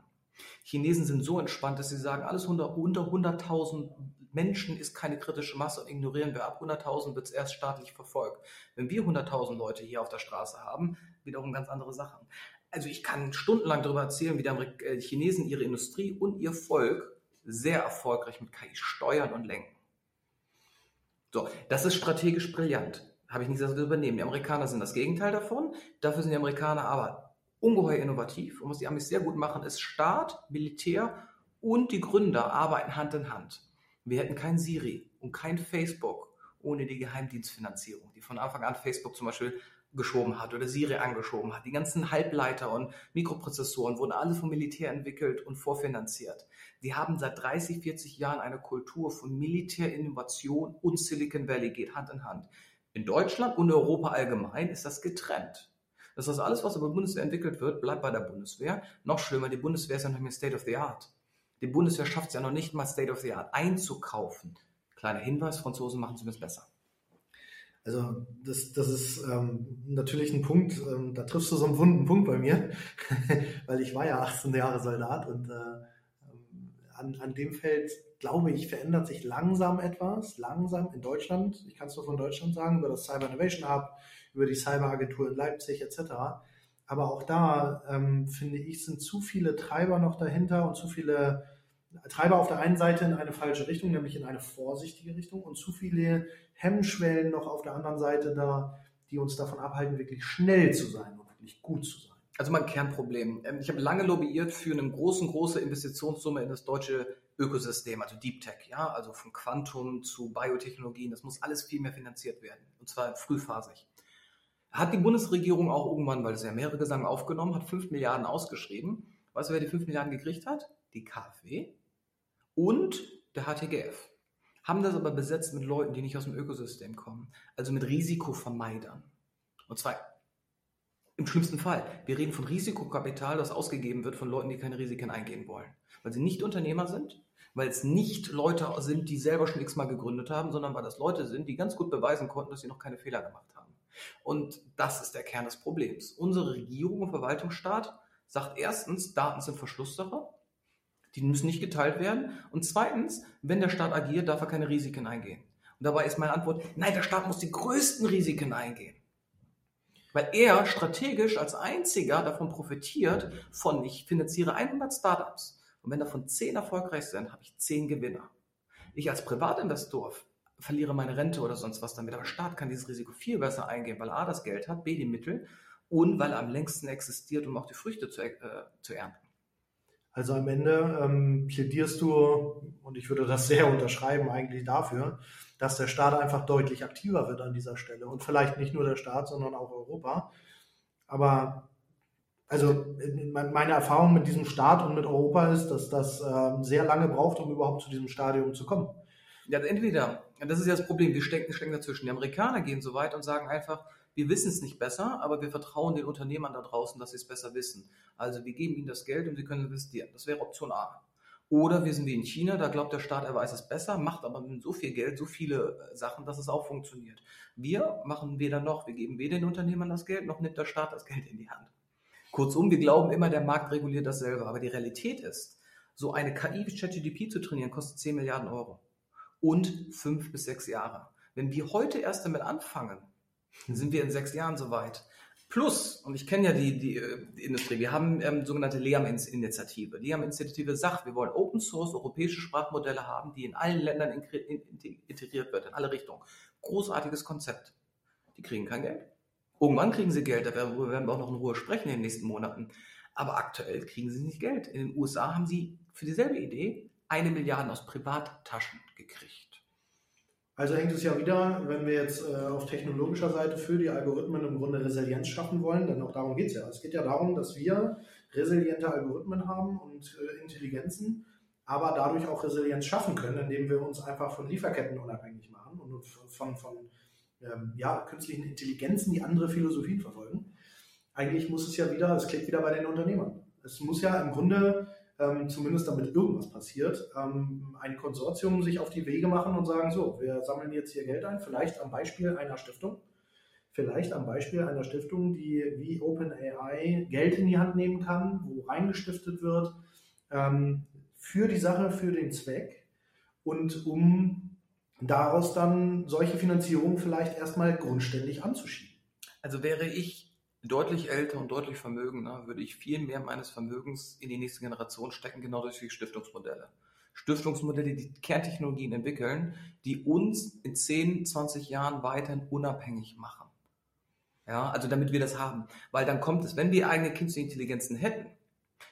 Chinesen sind so entspannt, dass sie sagen, alles unter, unter 100.000 Menschen ist keine kritische Masse und ignorieren wir ab 100.000 wird es erst staatlich verfolgt. Wenn wir 100.000 Leute hier auf der Straße haben, wiederum ganz andere Sachen. Also ich kann stundenlang darüber erzählen, wie die äh, Chinesen ihre Industrie und ihr Volk sehr erfolgreich mit KI steuern und lenken. So, das ist strategisch brillant. Habe ich nichts zu übernehmen. Die Amerikaner sind das Gegenteil davon. Dafür sind die Amerikaner aber ungeheuer innovativ. Und was die Amis sehr gut machen, ist Staat, Militär und die Gründer arbeiten Hand in Hand. Wir hätten kein Siri und kein Facebook ohne die Geheimdienstfinanzierung, die von Anfang an Facebook zum Beispiel geschoben hat oder Siri angeschoben hat. Die ganzen Halbleiter und Mikroprozessoren wurden alle vom Militär entwickelt und vorfinanziert. Die haben seit 30, 40 Jahren eine Kultur von Militärinnovation und Silicon Valley geht Hand in Hand. In Deutschland und Europa allgemein ist das getrennt. Das heißt, alles, was über Bundeswehr entwickelt wird, bleibt bei der Bundeswehr. Noch schlimmer, die Bundeswehr ist ja noch nicht mehr State of the Art. Die Bundeswehr schafft es ja noch nicht mal State of the Art einzukaufen. Kleiner Hinweis, Franzosen machen es besser. Also das, das ist ähm, natürlich ein Punkt, ähm, da triffst du so einen wunden Punkt bei mir, weil ich war ja 18 Jahre Soldat und äh, ähm, an, an dem Feld, glaube ich, verändert sich langsam etwas, langsam in Deutschland. Ich kann es nur von Deutschland sagen, über das Cyber Innovation Hub, über die Cyberagentur in Leipzig etc. Aber auch da, ähm, finde ich, sind zu viele Treiber noch dahinter und zu viele Treiber auf der einen Seite in eine falsche Richtung, nämlich in eine vorsichtige Richtung und zu viele Hemmschwellen noch auf der anderen Seite da, die uns davon abhalten, wirklich schnell zu sein und wirklich gut zu sein. Also mein Kernproblem. Ähm, ich habe lange lobbyiert für eine große, große Investitionssumme in das deutsche Ökosystem, also Deep Tech, ja, also von Quantum zu Biotechnologien. Das muss alles viel mehr finanziert werden und zwar frühphasig. Hat die Bundesregierung auch irgendwann, weil es ja mehrere Gesang aufgenommen hat, 5 Milliarden ausgeschrieben. Weißt du, wer die 5 Milliarden gekriegt hat? Die KfW und der HTGF. Haben das aber besetzt mit Leuten, die nicht aus dem Ökosystem kommen, also mit Risikovermeidern. Und zwar im schlimmsten Fall. Wir reden von Risikokapital, das ausgegeben wird von Leuten, die keine Risiken eingehen wollen. Weil sie nicht Unternehmer sind, weil es nicht Leute sind, die selber schon x-mal gegründet haben, sondern weil das Leute sind, die ganz gut beweisen konnten, dass sie noch keine Fehler gemacht haben. Und das ist der Kern des Problems. Unsere Regierung und Verwaltungsstaat sagt erstens, Daten sind Verschlusssache. Die müssen nicht geteilt werden. Und zweitens, wenn der Staat agiert, darf er keine Risiken eingehen. Und dabei ist meine Antwort, nein, der Staat muss die größten Risiken eingehen. Weil er strategisch als einziger davon profitiert von, ich finanziere 100 Startups. Und wenn davon 10 erfolgreich sind, habe ich 10 Gewinner. Ich als Privatinvestor verliere meine Rente oder sonst was damit. Aber Staat kann dieses Risiko viel besser eingehen, weil A das Geld hat, B die Mittel und weil er am längsten existiert, um auch die Früchte zu, äh, zu ernten. Also am Ende ähm, plädierst du, und ich würde das sehr unterschreiben, eigentlich dafür, dass der Staat einfach deutlich aktiver wird an dieser Stelle. Und vielleicht nicht nur der Staat, sondern auch Europa. Aber also meine Erfahrung mit diesem Staat und mit Europa ist, dass das äh, sehr lange braucht, um überhaupt zu diesem Stadium zu kommen. Ja, entweder, das ist ja das Problem, wir stecken, stecken dazwischen. Die Amerikaner gehen so weit und sagen einfach, wir wissen es nicht besser, aber wir vertrauen den Unternehmern da draußen, dass sie es besser wissen. Also wir geben ihnen das Geld und sie können investieren. Das wäre Option A. Oder wir sind wie in China, da glaubt der Staat, er weiß es besser, macht aber mit so viel Geld so viele äh, Sachen, dass es auch funktioniert. Wir machen weder noch, wir geben weder den Unternehmern das Geld, noch nimmt der Staat das Geld in die Hand. Kurzum, wir glauben immer, der Markt reguliert dasselbe. Aber die Realität ist, so eine KI wie ChatGDP zu trainieren, kostet 10 Milliarden Euro. Und fünf bis sechs Jahre. Wenn wir heute erst damit anfangen, sind wir in sechs Jahren soweit. Plus, und ich kenne ja die, die, äh, die, Industrie, wir haben ähm, sogenannte LEAM-Initiative. LEAM-Initiative sagt, wir wollen Open Source europäische Sprachmodelle haben, die in allen Ländern in, in, integriert wird, in alle Richtungen. Großartiges Konzept. Die kriegen kein Geld. Irgendwann kriegen sie Geld, darüber werden wir auch noch in Ruhe sprechen in den nächsten Monaten. Aber aktuell kriegen sie nicht Geld. In den USA haben sie für dieselbe Idee eine Milliarde aus Privattaschen gekriegt. Also hängt es ja wieder, wenn wir jetzt äh, auf technologischer Seite für die Algorithmen im Grunde Resilienz schaffen wollen, denn auch darum geht es ja. Es geht ja darum, dass wir resiliente Algorithmen haben und äh, Intelligenzen, aber dadurch auch Resilienz schaffen können, indem wir uns einfach von Lieferketten unabhängig machen und von, von ähm, ja, künstlichen Intelligenzen, die andere Philosophien verfolgen. Eigentlich muss es ja wieder, es klickt wieder bei den Unternehmern. Es muss ja im Grunde ähm, zumindest damit irgendwas passiert, ähm, ein Konsortium sich auf die Wege machen und sagen, so, wir sammeln jetzt hier Geld ein, vielleicht am Beispiel einer Stiftung, vielleicht am Beispiel einer Stiftung, die wie OpenAI Geld in die Hand nehmen kann, wo reingestiftet wird ähm, für die Sache, für den Zweck und um daraus dann solche Finanzierungen vielleicht erstmal grundständig anzuschieben. Also wäre ich deutlich älter und deutlich vermögender, würde ich viel mehr meines Vermögens in die nächste Generation stecken, genau durch die Stiftungsmodelle. Stiftungsmodelle, die Kerntechnologien entwickeln, die uns in 10, 20 Jahren weiterhin unabhängig machen. Ja, also damit wir das haben. Weil dann kommt es, wenn wir eigene künstliche Intelligenzen hätten,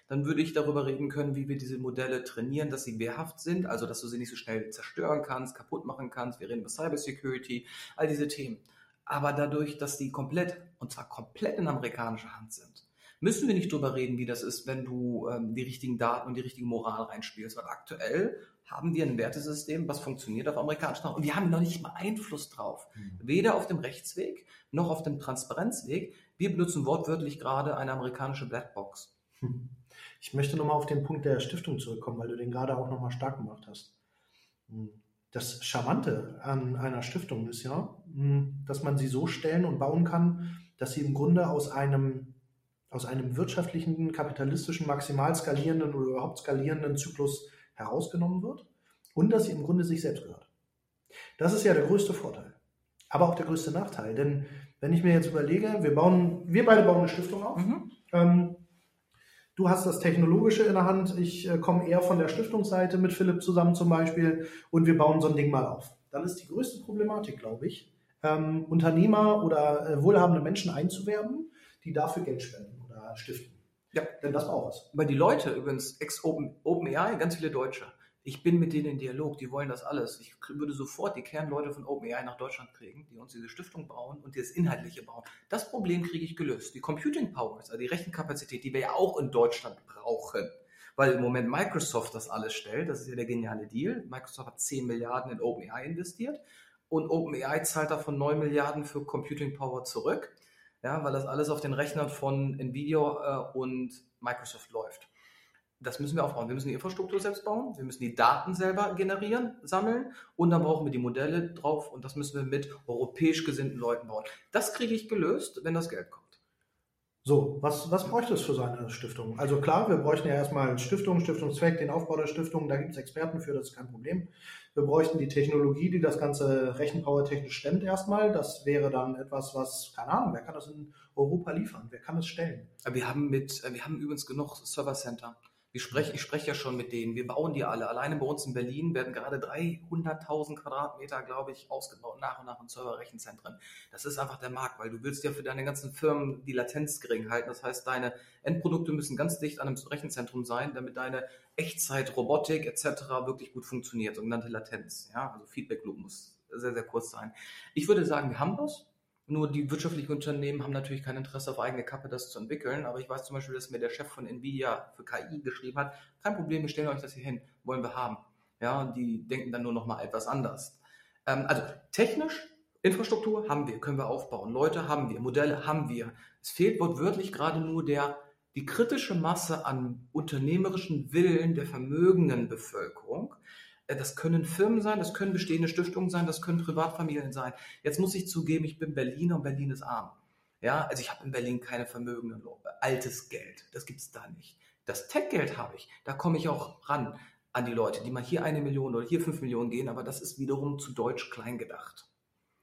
dann würde ich darüber reden können, wie wir diese Modelle trainieren, dass sie wehrhaft sind, also dass du sie nicht so schnell zerstören kannst, kaputt machen kannst. Wir reden über Cybersecurity, all diese Themen. Aber dadurch, dass die komplett, und zwar komplett in amerikanischer Hand sind, müssen wir nicht darüber reden, wie das ist, wenn du ähm, die richtigen Daten und die richtige Moral reinspielst. Weil aktuell haben wir ein Wertesystem, was funktioniert auf amerikanischem Raum und wir haben noch nicht mal Einfluss drauf. Mhm. Weder auf dem Rechtsweg noch auf dem Transparenzweg. Wir benutzen wortwörtlich gerade eine amerikanische Blackbox. Hm. Ich möchte nochmal auf den Punkt der Stiftung zurückkommen, weil du den gerade auch nochmal stark gemacht hast. Hm. Das Charmante an einer Stiftung ist ja, hm, dass man sie so stellen und bauen kann, dass sie im Grunde aus einem, aus einem wirtschaftlichen, kapitalistischen, maximal skalierenden oder überhaupt skalierenden Zyklus herausgenommen wird und dass sie im Grunde sich selbst gehört. Das ist ja der größte Vorteil, aber auch der größte Nachteil. Denn wenn ich mir jetzt überlege, wir bauen, wir beide bauen eine Stiftung auf. Mhm. Ähm, Du hast das Technologische in der Hand. Ich äh, komme eher von der Stiftungsseite mit Philipp zusammen zum Beispiel und wir bauen so ein Ding mal auf. Dann ist die größte Problematik, glaube ich, ähm, Unternehmer oder äh, wohlhabende Menschen einzuwerben, die dafür Geld spenden oder stiften. Ja. Denn das braucht es. Weil die Leute, übrigens, ex-OpenAI, ganz viele Deutsche, ich bin mit denen in Dialog, die wollen das alles. Ich würde sofort die Kernleute von OpenAI nach Deutschland kriegen, die uns diese Stiftung bauen und das Inhaltliche bauen. Das Problem kriege ich gelöst. Die Computing Powers, also die Rechenkapazität, die wir ja auch in Deutschland brauchen, weil im Moment Microsoft das alles stellt, das ist ja der geniale Deal. Microsoft hat 10 Milliarden in OpenAI investiert und OpenAI zahlt davon 9 Milliarden für Computing Power zurück, ja, weil das alles auf den Rechnern von Nvidia äh, und Microsoft läuft das müssen wir aufbauen. Wir müssen die Infrastruktur selbst bauen, wir müssen die Daten selber generieren, sammeln und dann brauchen wir die Modelle drauf und das müssen wir mit europäisch gesinnten Leuten bauen. Das kriege ich gelöst, wenn das Geld kommt. So, was, was bräuchte es für so eine Stiftung? Also klar, wir bräuchten ja erstmal Stiftung, Stiftungszweck, den Aufbau der Stiftung, da gibt es Experten für, das ist kein Problem. Wir bräuchten die Technologie, die das ganze Rechenpower technisch stemmt erstmal. Das wäre dann etwas, was, keine Ahnung, wer kann das in Europa liefern? Wer kann es stellen? Wir haben mit, wir haben übrigens genug Server Center. Wir sprechen, ich spreche ja schon mit denen, wir bauen die alle. Alleine bei uns in Berlin werden gerade 300.000 Quadratmeter, glaube ich, ausgebaut, nach und nach in Serverrechenzentren. Das ist einfach der Markt, weil du willst ja für deine ganzen Firmen die Latenz gering halten. Das heißt, deine Endprodukte müssen ganz dicht an einem Rechenzentrum sein, damit deine Echtzeit, Robotik etc. wirklich gut funktioniert, sogenannte Latenz. Ja, also Feedback Loop muss sehr, sehr kurz sein. Ich würde sagen, wir haben das. Nur die wirtschaftlichen Unternehmen haben natürlich kein Interesse auf eigene Kappe, das zu entwickeln. Aber ich weiß zum Beispiel, dass mir der Chef von Nvidia für KI geschrieben hat, kein Problem, wir stellen euch das hier hin, wollen wir haben. Ja, die denken dann nur noch mal etwas anders. Ähm, also technisch, Infrastruktur haben wir, können wir aufbauen. Leute haben wir, Modelle haben wir. Es fehlt wortwörtlich gerade nur der, die kritische Masse an unternehmerischen Willen der vermögenden Bevölkerung, das können Firmen sein, das können bestehende Stiftungen sein, das können Privatfamilien sein. Jetzt muss ich zugeben, ich bin Berliner und Berlin ist arm. Ja, also ich habe in Berlin keine vermögenden altes Geld. Das gibt es da nicht. Das Tech-Geld habe ich. Da komme ich auch ran an die Leute, die mal hier eine Million oder hier fünf Millionen gehen, aber das ist wiederum zu deutsch klein gedacht.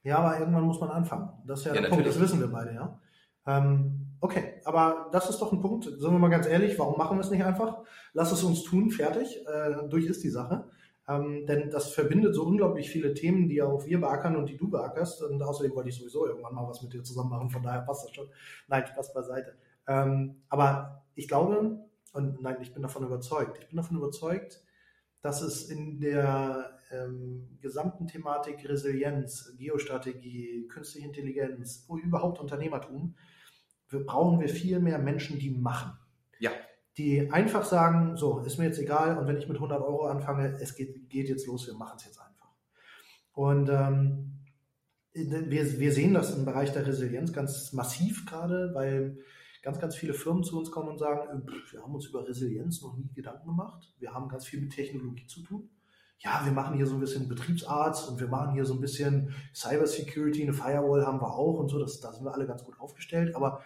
Ja, aber irgendwann muss man anfangen. Das ist ja, ja der Punkt, das wissen wir beide, ja. Ähm, okay, aber das ist doch ein Punkt, sagen wir mal ganz ehrlich, warum machen wir es nicht einfach? Lass es uns tun, fertig, äh, durch ist die Sache. Ähm, denn das verbindet so unglaublich viele Themen, die auch wir beackern und die du beackerst. Und außerdem wollte ich sowieso irgendwann mal was mit dir zusammen machen, von daher passt das schon. Nein, Spaß beiseite. Ähm, aber ich glaube, und nein, ich bin davon überzeugt, ich bin davon überzeugt, dass es in der ähm, gesamten Thematik Resilienz, Geostrategie, künstliche Intelligenz, überhaupt Unternehmertum, wir, brauchen wir viel mehr Menschen, die machen. Ja die einfach sagen, so, ist mir jetzt egal und wenn ich mit 100 Euro anfange, es geht, geht jetzt los, wir machen es jetzt einfach. Und ähm, wir, wir sehen das im Bereich der Resilienz ganz massiv gerade, weil ganz, ganz viele Firmen zu uns kommen und sagen, äh, wir haben uns über Resilienz noch nie Gedanken gemacht, wir haben ganz viel mit Technologie zu tun. Ja, wir machen hier so ein bisschen Betriebsarzt und wir machen hier so ein bisschen Cybersecurity, eine Firewall haben wir auch und so, das, da sind wir alle ganz gut aufgestellt, aber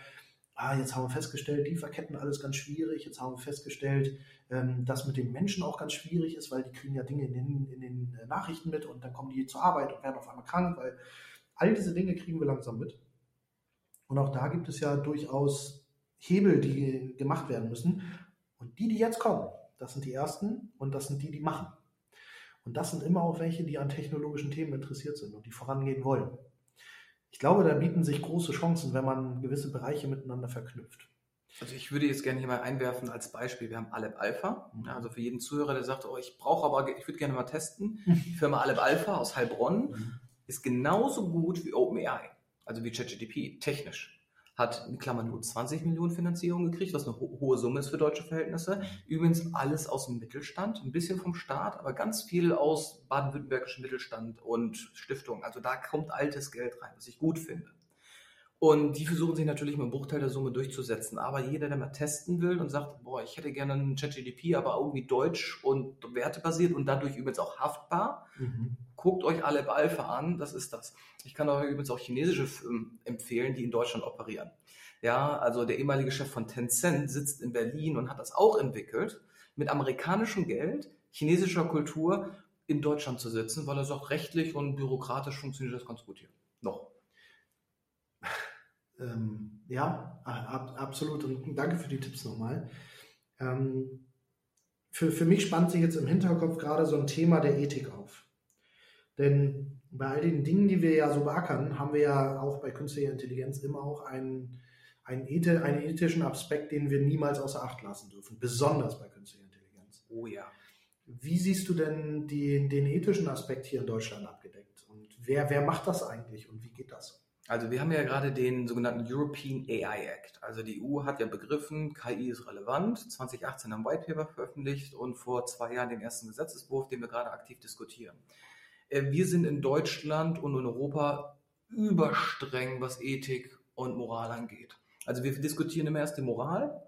ah, jetzt haben wir festgestellt, Lieferketten alles ganz schwierig, jetzt haben wir festgestellt, ähm, dass mit den Menschen auch ganz schwierig ist, weil die kriegen ja Dinge in den, in den äh, Nachrichten mit und dann kommen die zur Arbeit und werden auf einmal krank, weil all diese Dinge kriegen wir langsam mit. Und auch da gibt es ja durchaus Hebel, die gemacht werden müssen. Und die, die jetzt kommen, das sind die ersten und das sind die, die machen. Und das sind immer auch welche, die an technologischen Themen interessiert sind und die vorangehen wollen. Ich glaube, da bieten sich große Chancen, wenn man gewisse Bereiche miteinander verknüpft. Also ich würde jetzt gerne hier mal einwerfen als Beispiel, wir haben Aleb Alpha, mhm. also für jeden Zuhörer, der sagt, oh, ich brauche aber, ich würde gerne mal testen, die Firma Aleb Alpha aus Heilbronn mhm. ist genauso gut wie OpenAI, also wie ChatGPT, technisch hat in Klammern nur 20 Millionen Finanzierung gekriegt, was eine ho hohe Summe ist für deutsche Verhältnisse. Übrigens alles aus dem Mittelstand, ein bisschen vom Staat, aber ganz viel aus baden-württembergischem Mittelstand und Stiftungen. Also da kommt altes Geld rein, was ich gut finde. Und die versuchen sich natürlich mit einem Bruchteil der Summe durchzusetzen. Aber jeder, der mal testen will und sagt, boah, ich hätte gerne einen ChatGDP, aber irgendwie deutsch und wertebasiert und dadurch übrigens auch haftbar, mhm. guckt euch Alep Alpha an, das ist das. Ich kann euch übrigens auch chinesische Firmen empfehlen, die in Deutschland operieren. Ja, also der ehemalige Chef von Tencent sitzt in Berlin und hat das auch entwickelt, mit amerikanischem Geld, chinesischer Kultur in Deutschland zu sitzen, weil er sagt, rechtlich und bürokratisch funktioniert das ganz gut hier. Noch. Ähm, ja, ab, absolut. Und danke für die Tipps nochmal. Ähm, für, für mich spannt sich jetzt im Hinterkopf gerade so ein Thema der Ethik auf. Denn bei all den Dingen, die wir ja so beackern, haben wir ja auch bei künstlicher Intelligenz immer auch einen, einen, Eth einen ethischen Aspekt, den wir niemals außer Acht lassen dürfen, besonders bei künstlicher Intelligenz. Oh ja. Wie siehst du denn die, den ethischen Aspekt hier in Deutschland abgedeckt? Und wer, wer macht das eigentlich und wie geht das? Also wir haben ja gerade den sogenannten European AI Act. Also die EU hat ja begriffen, KI ist relevant. 2018 haben White Paper veröffentlicht und vor zwei Jahren den ersten Gesetzeswurf, den wir gerade aktiv diskutieren. Äh, wir sind in Deutschland und in Europa überstreng, was Ethik und Moral angeht. Also wir diskutieren immer erst die Moral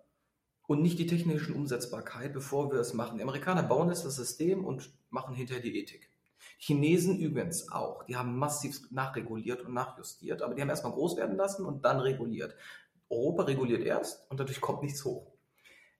und nicht die technische Umsetzbarkeit, bevor wir es machen. Die Amerikaner bauen jetzt das System und machen hinterher die Ethik. Chinesen übrigens auch. Die haben massiv nachreguliert und nachjustiert, aber die haben erstmal groß werden lassen und dann reguliert. Europa reguliert erst und dadurch kommt nichts hoch.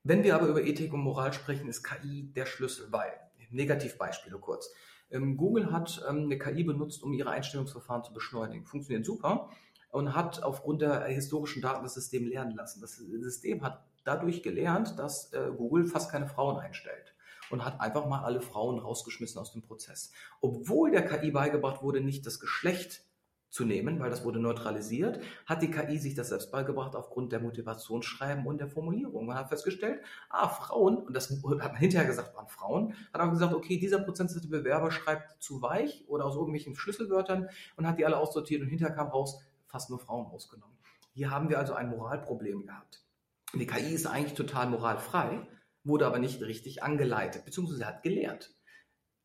Wenn wir aber über Ethik und Moral sprechen, ist KI der Schlüssel, weil, Negativbeispiele kurz. Ähm, Google hat ähm, eine KI benutzt, um ihre Einstellungsverfahren zu beschleunigen. Funktioniert super und hat aufgrund der historischen Daten das System lernen lassen. Das System hat dadurch gelernt, dass äh, Google fast keine Frauen einstellt und hat einfach mal alle Frauen rausgeschmissen aus dem Prozess. Obwohl der KI beigebracht wurde, nicht das Geschlecht zu nehmen, weil das wurde neutralisiert, hat die KI sich das selbst beigebracht aufgrund der Motivationsschreiben und der Formulierung. Man hat festgestellt, ah, Frauen, und das hat man hinterher gesagt, waren Frauen, hat auch gesagt, okay, dieser Prozentsatz der Bewerber schreibt zu weich oder aus irgendwelchen Schlüsselwörtern und hat die alle aussortiert und hinterher kam raus, fast nur Frauen rausgenommen. Hier haben wir also ein Moralproblem gehabt. Die KI ist eigentlich total moralfrei, wurde aber nicht richtig angeleitet, beziehungsweise hat gelernt.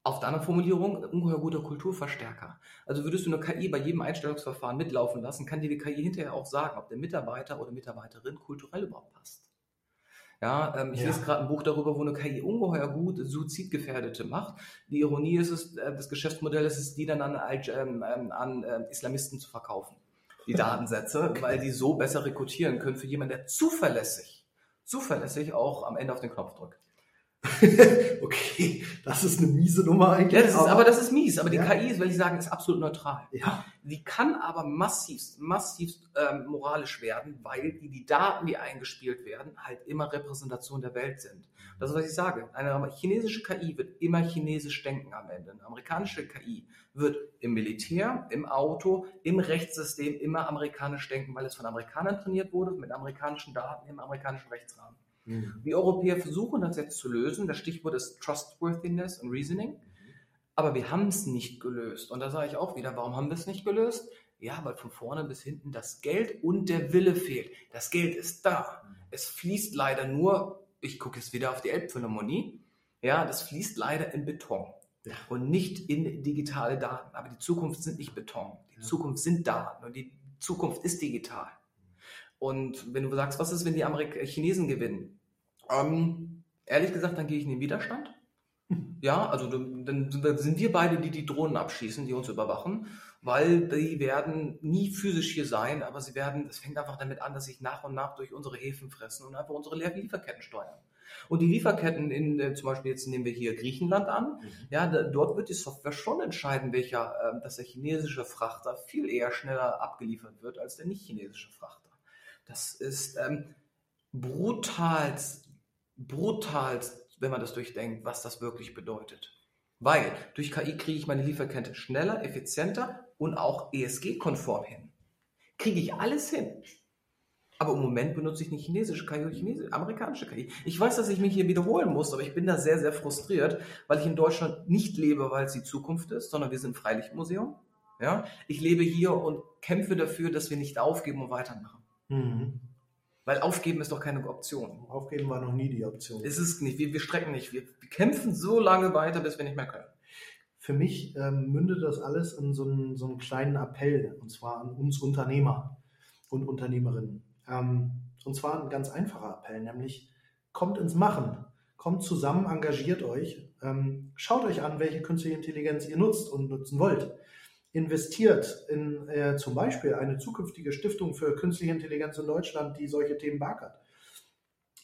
Auf der anderen Formulierung, ungeheuer guter Kulturverstärker. Also würdest du eine KI bei jedem Einstellungsverfahren mitlaufen lassen, kann dir die KI hinterher auch sagen, ob der Mitarbeiter oder Mitarbeiterin kulturell überhaupt passt. Ja, ähm, ich ja. lese gerade ein Buch darüber, wo eine KI ungeheuer gut Suizidgefährdete macht. Die Ironie ist es, äh, das Geschäftsmodell ist es, die dann an, ähm, ähm, an äh, Islamisten zu verkaufen, die Datensätze, weil die so besser rekrutieren können für jemanden, der zuverlässig zuverlässig auch am Ende auf den Knopf drückt. okay, das ist eine miese Nummer eigentlich. Ja, das ist, aber, aber, das ist mies. Aber die ja. KI, will ich sagen, ist absolut neutral. Ja. Die kann aber massivst, massivst ähm, moralisch werden, weil die, die Daten, die eingespielt werden, halt immer Repräsentation der Welt sind. Das ist, was ich sage. Eine chinesische KI wird immer chinesisch denken am Ende. Eine amerikanische KI wird im Militär, im Auto, im Rechtssystem immer amerikanisch denken, weil es von Amerikanern trainiert wurde, mit amerikanischen Daten im amerikanischen Rechtsrahmen. Mhm. Wir Europäer versuchen das jetzt zu lösen. Das Stichwort ist Trustworthiness und Reasoning. Aber wir haben es nicht gelöst. Und da sage ich auch wieder, warum haben wir es nicht gelöst? Ja, weil von vorne bis hinten das Geld und der Wille fehlt. Das Geld ist da. Es fließt leider nur, ich gucke jetzt wieder auf die Elbphilharmonie, ja, das fließt leider in Beton ja. und nicht in digitale Daten. Aber die Zukunft sind nicht Beton. Die ja. Zukunft sind Daten und die Zukunft ist digital. Und wenn du sagst, was ist, wenn die Amerik Chinesen gewinnen? Ähm, ehrlich gesagt, dann gehe ich in den Widerstand. Ja, also dann sind wir beide, die die Drohnen abschießen, die uns überwachen, weil die werden nie physisch hier sein, aber sie werden, es fängt einfach damit an, dass sich nach und nach durch unsere Häfen fressen und einfach unsere Lieferketten steuern. Und die Lieferketten in, äh, zum Beispiel jetzt nehmen wir hier Griechenland an, mhm. ja, da, dort wird die Software schon entscheiden, welcher, äh, dass der chinesische Frachter viel eher schneller abgeliefert wird als der nicht chinesische Frachter. Das ist ähm, brutal brutal, wenn man das durchdenkt, was das wirklich bedeutet. Weil durch KI kriege ich meine Lieferkette schneller, effizienter und auch ESG-konform hin. Kriege ich alles hin. Aber im Moment benutze ich nicht chinesische KI oder chinesische, amerikanische KI. Ich weiß, dass ich mich hier wiederholen muss, aber ich bin da sehr, sehr frustriert, weil ich in Deutschland nicht lebe, weil es die Zukunft ist, sondern wir sind Freilichtmuseum. Ja? Ich lebe hier und kämpfe dafür, dass wir nicht aufgeben und weitermachen. Mhm. Weil aufgeben ist doch keine Option. Aufgeben war noch nie die Option. Ist es nicht. Wir, wir strecken nicht. Wir, wir, kämpfen so lange weiter, bis wir nicht mehr können. Für mich ähm, mündet das alles in so einen, so einen kleinen Appell, und zwar an uns Unternehmer und Unternehmerinnen. Ähm, und zwar ein ganz einfacher Appell, nämlich kommt ins Machen, kommt zusammen, engagiert euch, ähm, schaut euch an, welche künstliche Intelligenz ihr nutzt und nutzen wollt. Investiert in äh, zum Beispiel eine zukünftige Stiftung für künstliche Intelligenz in Deutschland, die solche Themen beackert.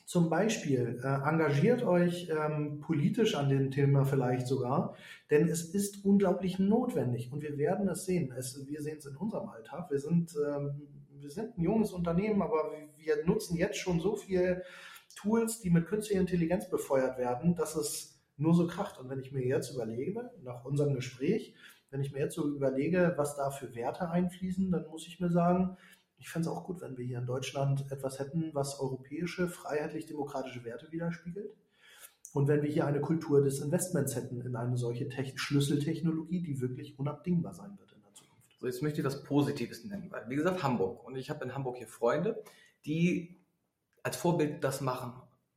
Zum Beispiel äh, engagiert euch ähm, politisch an dem Thema vielleicht sogar, denn es ist unglaublich notwendig und wir werden es sehen. Es, wir sehen es in unserem Alltag. Wir sind ähm, wir sind ein junges Unternehmen, aber wir nutzen jetzt schon so viele Tools, die mit künstlicher Intelligenz befeuert werden, dass es nur so kracht. Und wenn ich mir jetzt überlege, nach unserem Gespräch, wenn ich mir jetzt so überlege, was da für Werte einfließen, dann muss ich mir sagen, ich fände es auch gut, wenn wir hier in Deutschland etwas hätten, was europäische, freiheitlich-demokratische Werte widerspiegelt. Und wenn wir hier eine Kultur des Investments hätten in eine solche Schlüsseltechnologie, die wirklich unabdingbar sein wird. So, jetzt möchte ich was Positives nennen, weil, wie gesagt, Hamburg. Und ich habe in Hamburg hier Freunde, die als Vorbild das machen,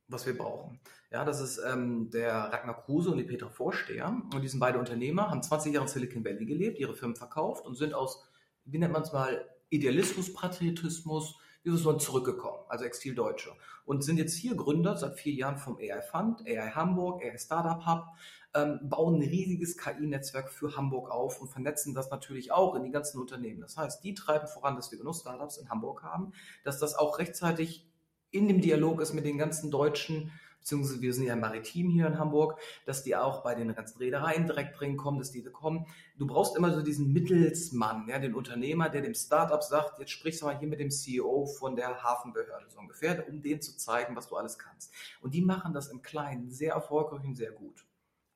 was wir brauchen. Ja, das ist ähm, der Ragnar Kruse und die Petra Vorsteher. Und die sind beide Unternehmer, haben 20 Jahre in Silicon Valley gelebt, ihre Firmen verkauft und sind aus, wie nennt man es mal, Idealismus, Patriotismus, wie so zurückgekommen, also Exil-Deutsche. Und sind jetzt hier Gründer seit vier Jahren vom AI Fund, AI Hamburg, AI Startup Hub ähm, bauen ein riesiges KI-Netzwerk für Hamburg auf und vernetzen das natürlich auch in die ganzen Unternehmen. Das heißt, die treiben voran, dass wir genug Startups in Hamburg haben, dass das auch rechtzeitig in dem Dialog ist mit den ganzen deutschen beziehungsweise wir sind ja maritim hier in Hamburg, dass die auch bei den ganzen Reedereien direkt drin kommen, dass die kommen. Du brauchst immer so diesen Mittelsmann, ja, den Unternehmer, der dem Startup sagt, jetzt sprichst du mal hier mit dem CEO von der Hafenbehörde so ungefähr, um denen zu zeigen, was du alles kannst. Und die machen das im Kleinen sehr erfolgreich und sehr gut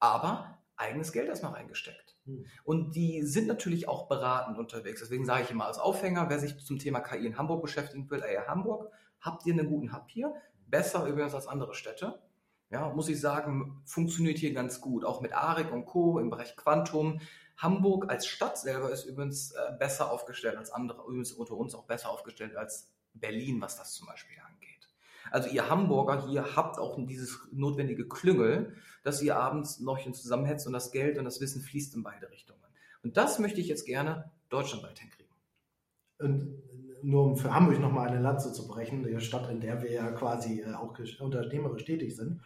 aber eigenes Geld erstmal reingesteckt. Hm. Und die sind natürlich auch beratend unterwegs. Deswegen sage ich immer als Aufhänger, wer sich zum Thema KI in Hamburg beschäftigen will, ey, Hamburg, habt ihr einen guten Hub hier? Besser übrigens als andere Städte. Ja, muss ich sagen, funktioniert hier ganz gut. Auch mit ARIC und Co. im Bereich Quantum. Hamburg als Stadt selber ist übrigens äh, besser aufgestellt als andere, übrigens unter uns auch besser aufgestellt als Berlin, was das zum Beispiel angeht. Also ihr Hamburger hier habt auch dieses notwendige Klüngel, dass ihr abends noch zusammenhetzt und das Geld und das Wissen fließt in beide Richtungen. Und das möchte ich jetzt gerne deutschlandweit hinkriegen. Und nur um für Hamburg nochmal eine Lanze zu brechen, die Stadt, in der wir ja quasi äh, auch unternehmerisch tätig sind,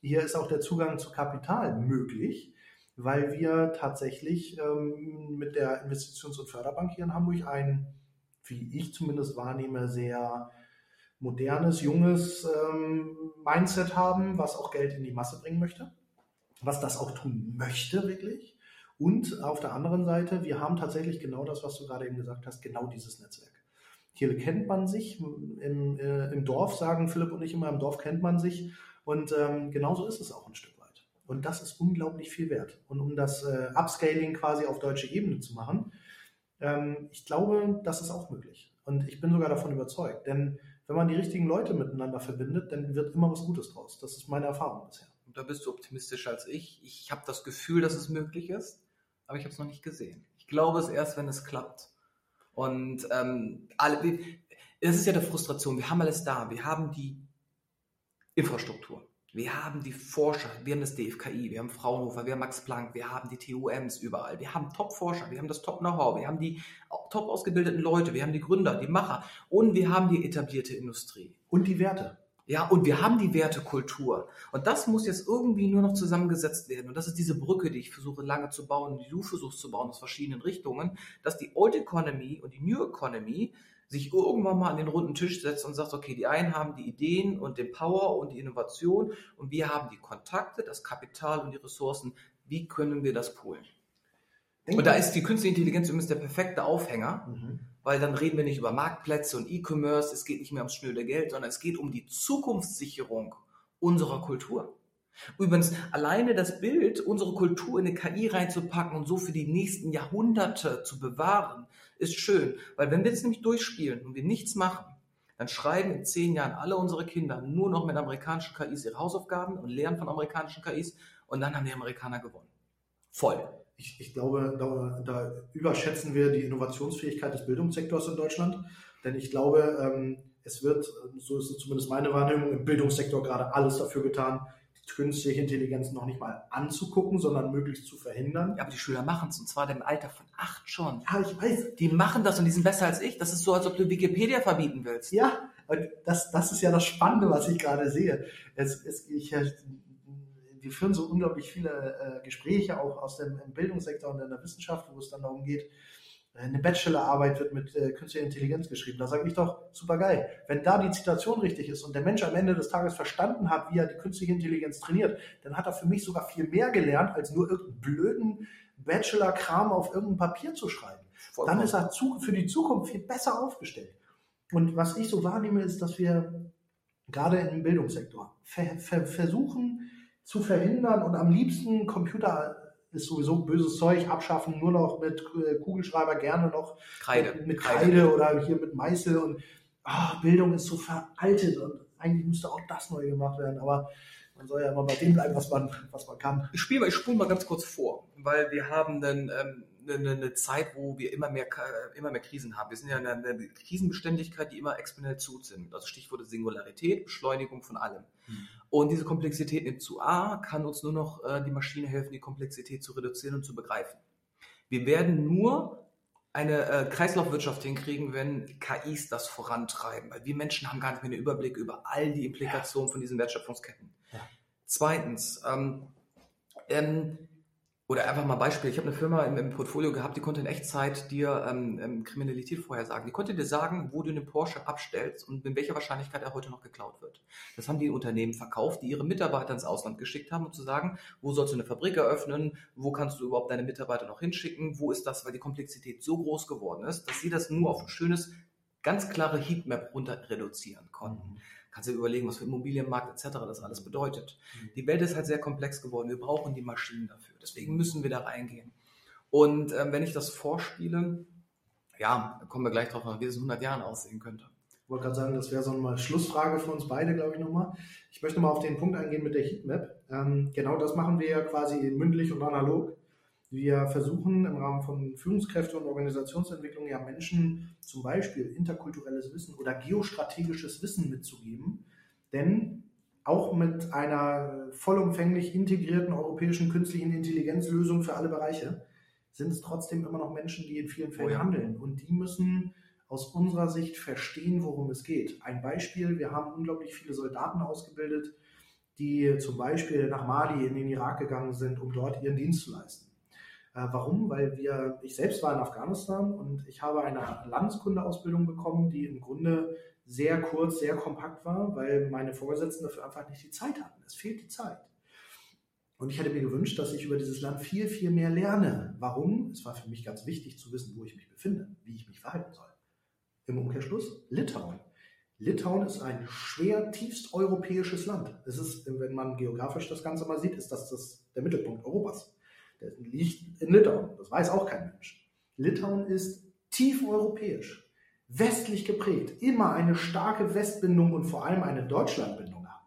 hier ist auch der Zugang zu Kapital möglich, weil wir tatsächlich ähm, mit der Investitions- und Förderbank hier in Hamburg ein, wie ich zumindest wahrnehme, sehr modernes, junges ähm, Mindset haben, was auch Geld in die Masse bringen möchte, was das auch tun möchte wirklich. Und auf der anderen Seite, wir haben tatsächlich genau das, was du gerade eben gesagt hast, genau dieses Netzwerk. Hier kennt man sich, im, äh, im Dorf sagen Philipp und ich immer, im Dorf kennt man sich. Und ähm, genauso ist es auch ein Stück weit. Und das ist unglaublich viel wert. Und um das äh, Upscaling quasi auf deutsche Ebene zu machen, ähm, ich glaube, das ist auch möglich. Und ich bin sogar davon überzeugt. Denn wenn man die richtigen Leute miteinander verbindet, dann wird immer was Gutes draus. Das ist meine Erfahrung bisher. Und da bist du optimistischer als ich. Ich habe das Gefühl, dass es möglich ist, aber ich habe es noch nicht gesehen. Ich glaube es erst, wenn es klappt. Und ähm, alle, es ist ja der Frustration. Wir haben alles da. Wir haben die Infrastruktur. Wir haben die Forscher, wir haben das DFKI, wir haben Fraunhofer, wir haben Max Planck, wir haben die TUMs überall. Wir haben Top-Forscher, wir haben das Top-Know-how, wir haben die top ausgebildeten Leute, wir haben die Gründer, die Macher und wir haben die etablierte Industrie. Und die Werte. Ja, und wir haben die Wertekultur. Und das muss jetzt irgendwie nur noch zusammengesetzt werden. Und das ist diese Brücke, die ich versuche lange zu bauen, die du versuchst zu bauen aus verschiedenen Richtungen, dass die Old Economy und die New Economy sich irgendwann mal an den runden Tisch setzt und sagt, okay, die einen haben die Ideen und den Power und die Innovation und wir haben die Kontakte, das Kapital und die Ressourcen. Wie können wir das poolen? Denk und da ist die künstliche Intelligenz übrigens der perfekte Aufhänger, mhm. Weil dann reden wir nicht über Marktplätze und E-Commerce, es geht nicht mehr ums schnöde Geld, sondern es geht um die Zukunftssicherung unserer Kultur. Übrigens, alleine das Bild, unsere Kultur in eine KI reinzupacken und so für die nächsten Jahrhunderte zu bewahren, ist schön. Weil wenn wir jetzt nämlich durchspielen und wir nichts machen, dann schreiben in zehn Jahren alle unsere Kinder nur noch mit amerikanischen KIs ihre Hausaufgaben und lernen von amerikanischen KIs und dann haben die Amerikaner gewonnen. Voll. Ich, ich glaube, da, da, überschätzen wir die Innovationsfähigkeit des Bildungssektors in Deutschland, denn ich glaube, ähm, es wird, so ist es zumindest meine Wahrnehmung, im Bildungssektor gerade alles dafür getan, künstliche Intelligenz noch nicht mal anzugucken, sondern möglichst zu verhindern. Ja, aber die Schüler machen es, und zwar im Alter von acht schon. Ja, ich weiß. Die machen das und die sind besser als ich. Das ist so, als ob du Wikipedia verbieten willst. Ja, das, das ist ja das Spannende, was ich gerade sehe. Es, es, ich, wir führen so unglaublich viele äh, Gespräche auch aus dem Bildungssektor und in der Wissenschaft, wo es dann darum geht, eine Bachelorarbeit wird mit äh, künstlicher Intelligenz geschrieben. Da sage ich doch, super geil. Wenn da die Zitation richtig ist und der Mensch am Ende des Tages verstanden hat, wie er die künstliche Intelligenz trainiert, dann hat er für mich sogar viel mehr gelernt, als nur irgendeinen blöden Bachelor-Kram auf irgendein Papier zu schreiben. Vollkommen. Dann ist er zu, für die Zukunft viel besser aufgestellt. Und was ich so wahrnehme, ist, dass wir gerade im Bildungssektor ver ver versuchen zu verhindern und am liebsten Computer ist sowieso böses Zeug, abschaffen, nur noch mit äh, Kugelschreiber, gerne noch Kreide. Mit, Kreide, Kreide, oder hier mit Meißel und oh, Bildung ist so veraltet und eigentlich müsste auch das neu gemacht werden, aber man soll ja immer bei dem bleiben, was man, was man kann. Ich spiele mal, ich spule mal ganz kurz vor, weil wir haben einen, ähm, eine, eine Zeit, wo wir immer mehr, immer mehr Krisen haben. Wir sind ja in einer Krisenbeständigkeit, die immer exponentiell zunimmt. Also Stichworte Singularität, Beschleunigung von allem. Mhm. Und diese Komplexität nimmt zu A, kann uns nur noch äh, die Maschine helfen, die Komplexität zu reduzieren und zu begreifen. Wir werden nur eine äh, Kreislaufwirtschaft hinkriegen, wenn KIs das vorantreiben. Weil wir Menschen haben gar nicht mehr einen Überblick über all die Implikationen ja. von diesen Wertschöpfungsketten. Ja. Zweitens, ähm, ähm, oder einfach mal Beispiel. Ich habe eine Firma im, im, Portfolio gehabt, die konnte in Echtzeit dir ähm, ähm, Kriminalität vorhersagen. Die konnte dir sagen, wo du einen Porsche abstellst und in welcher Wahrscheinlichkeit er heute noch geklaut wird. Das haben die Unternehmen verkauft, die ihre Mitarbeiter ins Ausland geschickt haben, um zu sagen, wo sollst du eine Fabrik eröffnen, wo kannst du überhaupt deine Mitarbeiter noch hinschicken, wo ist das, weil die Komplexität so groß geworden ist, dass sie das nur auf ein schönes, ganz klare Heatmap runter reduzieren konnten. Mhm kannst du dir überlegen, was für Immobilienmarkt etc. das alles bedeutet. Mhm. Die Welt ist halt sehr komplex geworden. Wir brauchen die Maschinen dafür. Deswegen müssen wir da reingehen. Und ähm, wenn ich das vorspiele, ja, kommen wir gleich drauf, wie es in 100 Jahren aussehen könnte. Ich wollte gerade sagen, das wäre so eine Schlussfrage für uns beide, glaube ich, nochmal. Ich möchte mal auf den Punkt eingehen mit der Heatmap. Ähm, genau das machen wir ja quasi mündlich und analog. Wir versuchen im Rahmen von Führungskräfte und Organisationsentwicklung ja Menschen zum Beispiel interkulturelles Wissen oder geostrategisches Wissen mitzugeben. Denn auch mit einer vollumfänglich integrierten europäischen künstlichen Intelligenzlösung für alle Bereiche sind es trotzdem immer noch Menschen, die in vielen Fällen oh ja. handeln. Und die müssen aus unserer Sicht verstehen, worum es geht. Ein Beispiel, wir haben unglaublich viele Soldaten ausgebildet, die zum Beispiel nach Mali in den Irak gegangen sind, um dort ihren Dienst zu leisten. Äh, warum? Weil wir, ich selbst war in Afghanistan und ich habe eine Landeskundeausbildung bekommen, die im Grunde sehr kurz, sehr kompakt war, weil meine Vorgesetzten dafür einfach nicht die Zeit hatten. Es fehlt die Zeit. Und ich hätte mir gewünscht, dass ich über dieses Land viel, viel mehr lerne. Warum? Es war für mich ganz wichtig zu wissen, wo ich mich befinde, wie ich mich verhalten soll. Im Umkehrschluss Litauen. Litauen ist ein schwer tiefst europäisches Land. Es ist, wenn man geografisch das Ganze mal sieht, ist das, das der Mittelpunkt Europas. Der liegt in Litauen. Das weiß auch kein Mensch. Litauen ist tief europäisch, westlich geprägt, immer eine starke Westbindung und vor allem eine Deutschlandbindung hat.